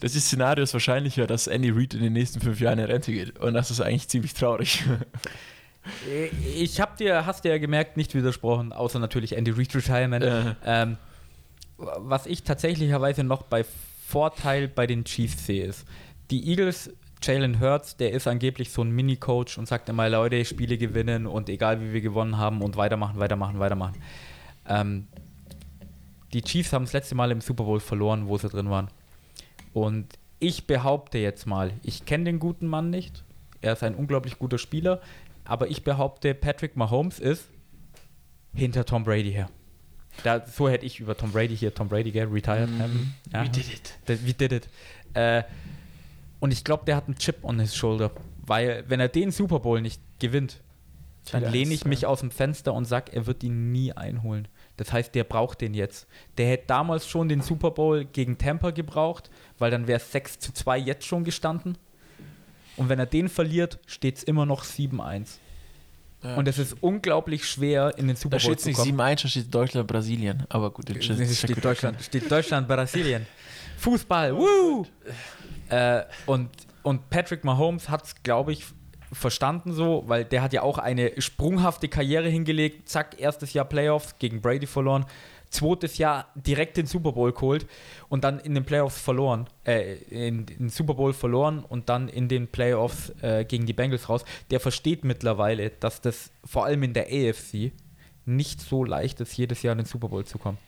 das ist Szenario ist wahrscheinlicher, dass Andy Reid in den nächsten fünf Jahren in Rente geht. Und das ist eigentlich ziemlich traurig. ich hab dir, hast dir ja gemerkt, nicht widersprochen, außer natürlich Andy Reid Retirement. Äh. Ähm, was ich tatsächlicherweise noch bei Vorteil bei den Chiefs sehe, ist, die Eagles, Jalen Hurts, der ist angeblich so ein Mini-Coach und sagt immer, Leute, Spiele gewinnen und egal wie wir gewonnen haben und weitermachen, weitermachen, weitermachen. Ähm, die Chiefs haben das letzte Mal im Super Bowl verloren, wo sie drin waren. Und ich behaupte jetzt mal, ich kenne den guten Mann nicht. Er ist ein unglaublich guter Spieler. Aber ich behaupte, Patrick Mahomes ist hinter Tom Brady her. Da, so hätte ich über Tom Brady hier, Tom Brady, gell, retired. haben. Ja. We did it. We did it. Äh, und ich glaube, der hat einen Chip on his shoulder. Weil, wenn er den Super Bowl nicht gewinnt, dann Vielleicht, lehne ich ja. mich aus dem Fenster und sage, er wird ihn nie einholen. Das heißt, der braucht den jetzt. Der hätte damals schon den Super Bowl gegen Tampa gebraucht, weil dann wäre es 6 zu 2 jetzt schon gestanden. Und wenn er den verliert, steht es immer noch 7-1. Und es ist unglaublich schwer, in den Super da Bowl steht zu nicht kommen. 7-1, da steht Deutschland, Brasilien. Aber gut, den Es steht Deutschland, steht Deutschland, Brasilien. Fußball, woo! Äh, und, und Patrick Mahomes hat es, glaube ich, verstanden so, weil der hat ja auch eine sprunghafte Karriere hingelegt. Zack, erstes Jahr Playoffs gegen Brady verloren. Zweites Jahr direkt den Super Bowl geholt und dann in den Playoffs verloren. Äh, in, den Super Bowl verloren und dann in den Playoffs äh, gegen die Bengals raus. Der versteht mittlerweile, dass das vor allem in der AFC nicht so leicht ist, jedes Jahr in den Super Bowl zu kommen.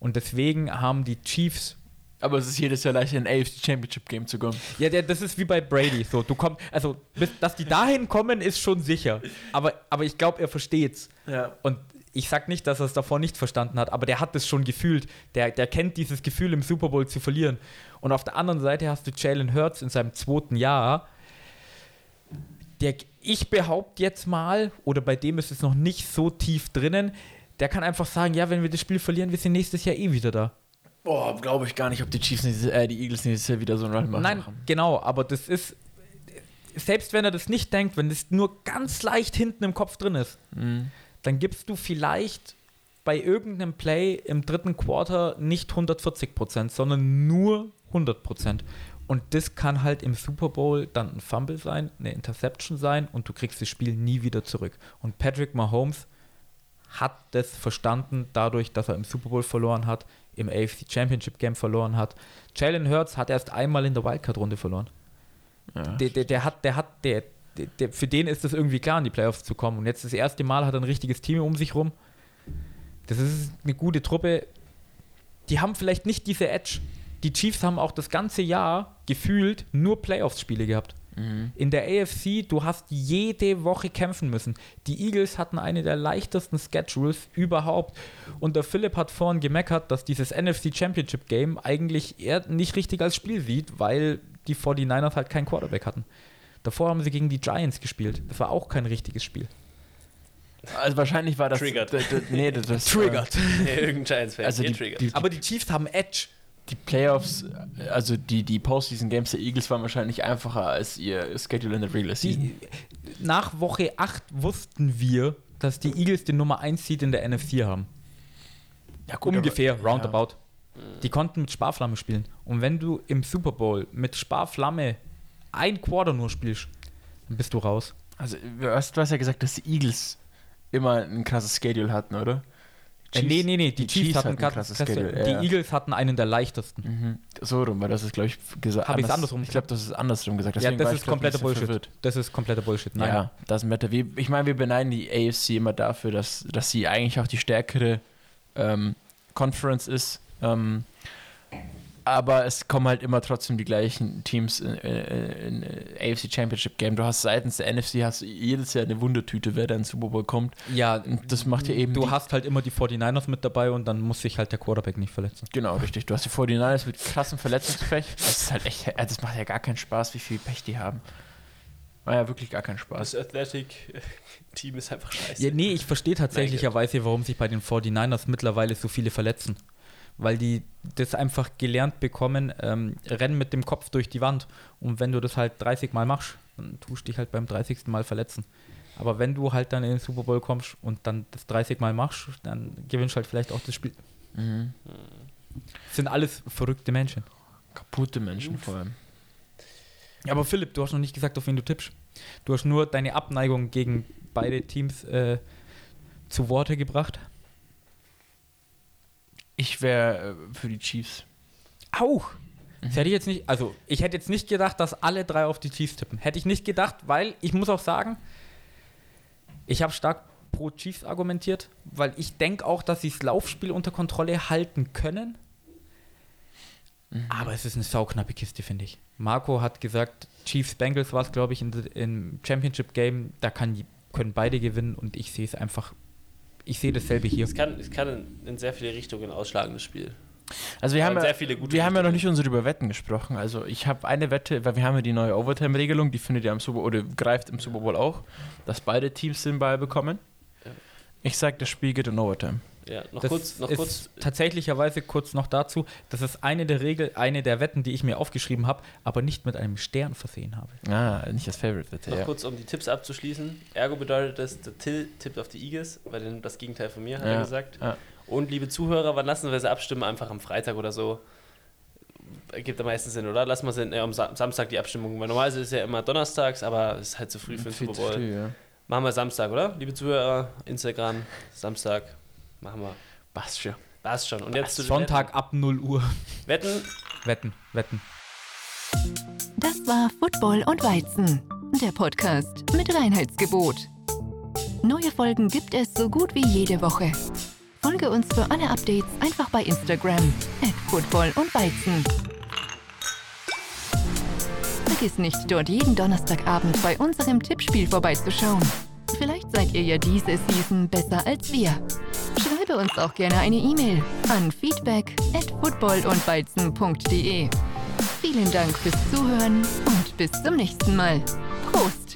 Und deswegen haben die Chiefs Aber es ist jedes Jahr leicht, in ein AFC Championship Game zu kommen. ja, der, das ist wie bei Brady. So, du kommst, also, bis, dass die dahin kommen, ist schon sicher. Aber, aber ich glaube, er versteht's. Ja. Und ich sag nicht, dass er es davor nicht verstanden hat, aber der hat es schon gefühlt. Der, der kennt dieses Gefühl, im Super Bowl zu verlieren. Und auf der anderen Seite hast du Jalen Hurts in seinem zweiten Jahr. Der, ich behaupte jetzt mal, oder bei dem ist es noch nicht so tief drinnen, der kann einfach sagen, ja, wenn wir das Spiel verlieren, wir sind nächstes Jahr eh wieder da. Boah, glaube ich gar nicht, ob die Chiefs, nächstes, äh, die Eagles nächstes Jahr wieder so einen Run machen. Nein, genau, aber das ist. selbst wenn er das nicht denkt, wenn es nur ganz leicht hinten im Kopf drin ist, Mhm. dann gibst du vielleicht bei irgendeinem Play im dritten Quarter nicht 140 Prozent, sondern nur 100 Prozent. Und das kann halt im Super Bowl dann ein Fumble sein, eine Interception sein und du kriegst das Spiel nie wieder zurück. Und Patrick Mahomes hat das verstanden, dadurch, dass er im Super Bowl verloren hat, im AFC Championship Game verloren hat. Jalen Hurts hat erst einmal in der Wildcard-Runde verloren. Ja. Der, der, der hat, der hat, der, der, für den ist es irgendwie klar, in die Playoffs zu kommen. Und jetzt das erste Mal hat er ein richtiges Team um sich rum. Das ist eine gute Truppe. Die haben vielleicht nicht diese Edge. Die Chiefs haben auch das ganze Jahr gefühlt nur Playoffs-Spiele gehabt. Mhm. In der AFC, du hast jede Woche kämpfen müssen. Die Eagles hatten eine der leichtesten Schedules überhaupt. Und der Philipp hat vorhin gemeckert, dass dieses NFC Championship Game eigentlich er nicht richtig als Spiel sieht, weil die 49ers halt keinen Quarterback hatten. Davor haben sie gegen die Giants gespielt. Das war auch kein richtiges Spiel. Also wahrscheinlich war das. Triggered. nee, das, <laughs> das <laughs> Nee, irgendein Giants-Fan. Also die, die, Aber die Chiefs haben Edge. Die Playoffs, also die, die Postseason-Games der Eagles waren wahrscheinlich einfacher als ihr Schedule in der Regular Season. Die, nach Woche 8 wussten wir, dass die Eagles den Nummer 1 Seed in der NFC haben. ja, Ungefähr, aber- roundabout. Die konnten mit Sparflamme spielen. Und wenn du im Super Bowl mit Sparflamme ein Quarter nur spielst, dann bist du raus. Also, du hast, du hast ja gesagt, dass die Eagles immer ein krasses Schedule hatten, oder? Äh, nee, nee, nee, die, Chiefs, hatten ein grad- krasses krasse- Schedule. Die ja. Eagles hatten einen der leichtesten. Mhm. So rum, weil das ist, glaube ich, gesagt. Hab ich's anders- andersrum Ich glaube, das ist andersrum gesagt. Ja, deswegen das war ist ich, bisschen Bullshit. verwirrt. Das ist kompletter Bullshit. Nein. Ja, das Matter. Wir, ich meine, wir beneiden die AFC immer dafür, dass, dass sie eigentlich auch die stärkere ähm, Conference ist. Ähm, aber es kommen halt immer trotzdem die gleichen Teams in, in, in AFC Championship Game. Du hast seitens der NFC hast du jedes Jahr eine Wundertüte, wer da in den Super Bowl kommt. Ja, Und das macht ja eben. du hast halt immer die 49ers mit dabei und dann muss sich halt der Quarterback nicht verletzen. Genau, richtig. Du hast die 49ers mit krassem Verletzungspech. Das ist halt echt. also Das macht ja gar keinen Spaß, wie viel Pech die haben. War ja wirklich gar keinen Spaß. Das Athletic-Team ist einfach scheiße. Ja, nee, ich verstehe tatsächlicherweise, warum sich bei den 49ers mittlerweile so viele verletzen. Weil die das einfach gelernt bekommen, ähm, rennen mit dem Kopf durch die Wand. Und wenn du das halt 30 Mal machst, dann tust du dich halt beim 30. Mal verletzen. Aber wenn du halt dann in den Super Bowl kommst und dann das 30 Mal machst, dann gewinnst du halt vielleicht auch das Spiel. Mhm. Das sind alles verrückte Menschen. Kaputte Menschen vor allem. Ja, aber Philipp, du hast noch nicht gesagt, auf wen du tippst. Du hast nur deine Abneigung gegen beide Teams äh, zu Worte gebracht. Ich wäre äh, für die Chiefs. Auch. Das hätte ich jetzt nicht, also ich hätte jetzt nicht gedacht, dass alle drei auf die Chiefs tippen. Hätte ich nicht gedacht, weil ich muss auch sagen, ich habe stark pro Chiefs argumentiert, weil ich denke auch, dass sie das Laufspiel unter Kontrolle halten können. Aber es ist eine sauknappe Kiste, finde ich. Marco hat gesagt, Chiefs Bengals war es, glaube ich, in, im Championship Game. Da kann, können beide gewinnen und ich sehe es einfach. Ich sehe dasselbe hier. Es kann, es kann in, in sehr viele Richtungen ausschlagen, das Spiel. Also wir haben, ja, sehr viele gute wir haben ja noch nicht unsere über Wetten gesprochen. Also ich habe eine Wette, weil wir haben ja die neue Overtime-Regelung, die findet ja im Super oder greift im Super Bowl auch, dass beide Teams den Ball bekommen. Ich sag, das Spiel geht in Overtime. Ja, noch Das kurz, noch ist kurz. tatsächlicherweise kurz noch dazu, das ist eine der Regel, eine der Wetten, die ich mir aufgeschrieben habe, aber nicht mit einem Stern versehen habe. Ah, nicht das Favorite-Wette, Noch ja. kurz, um die Tipps abzuschließen. Ergo bedeutet das, der Till tippt auf die Eagles, weil das Gegenteil von mir, hat Ja, er gesagt. ja. Und liebe Zuhörer, wann lassen wir sie abstimmen? Einfach am Freitag oder so. Ergibt am meisten Sinn, oder? Lassen wir sie äh, am Sa Samstag die Abstimmung. Weil normalerweise ist es ja immer donnerstags, aber es ist halt zu früh für den Super zu Bowl. früh. Machen wir Samstag, oder? Liebe Zuhörer, Instagram, Samstag. Machen wir. Passt schon. Passt schon. Und jetzt zu den Sonntag ab 0 Uhr. Wetten. Wetten, wetten. Das war Football und Weizen, der Podcast mit Reinheitsgebot. Neue Folgen gibt es so gut wie jede Woche. Folge uns für alle Updates einfach bei Instagram at Football und Weizen. Vergiss nicht, dort jeden Donnerstagabend bei unserem Tippspiel vorbeizuschauen. Vielleicht seid ihr ja diese Season besser als wir. Schreibe uns auch gerne eine E-Mail an feedback at footballundweizen.de. Vielen Dank fürs Zuhören und bis zum nächsten Mal. Prost!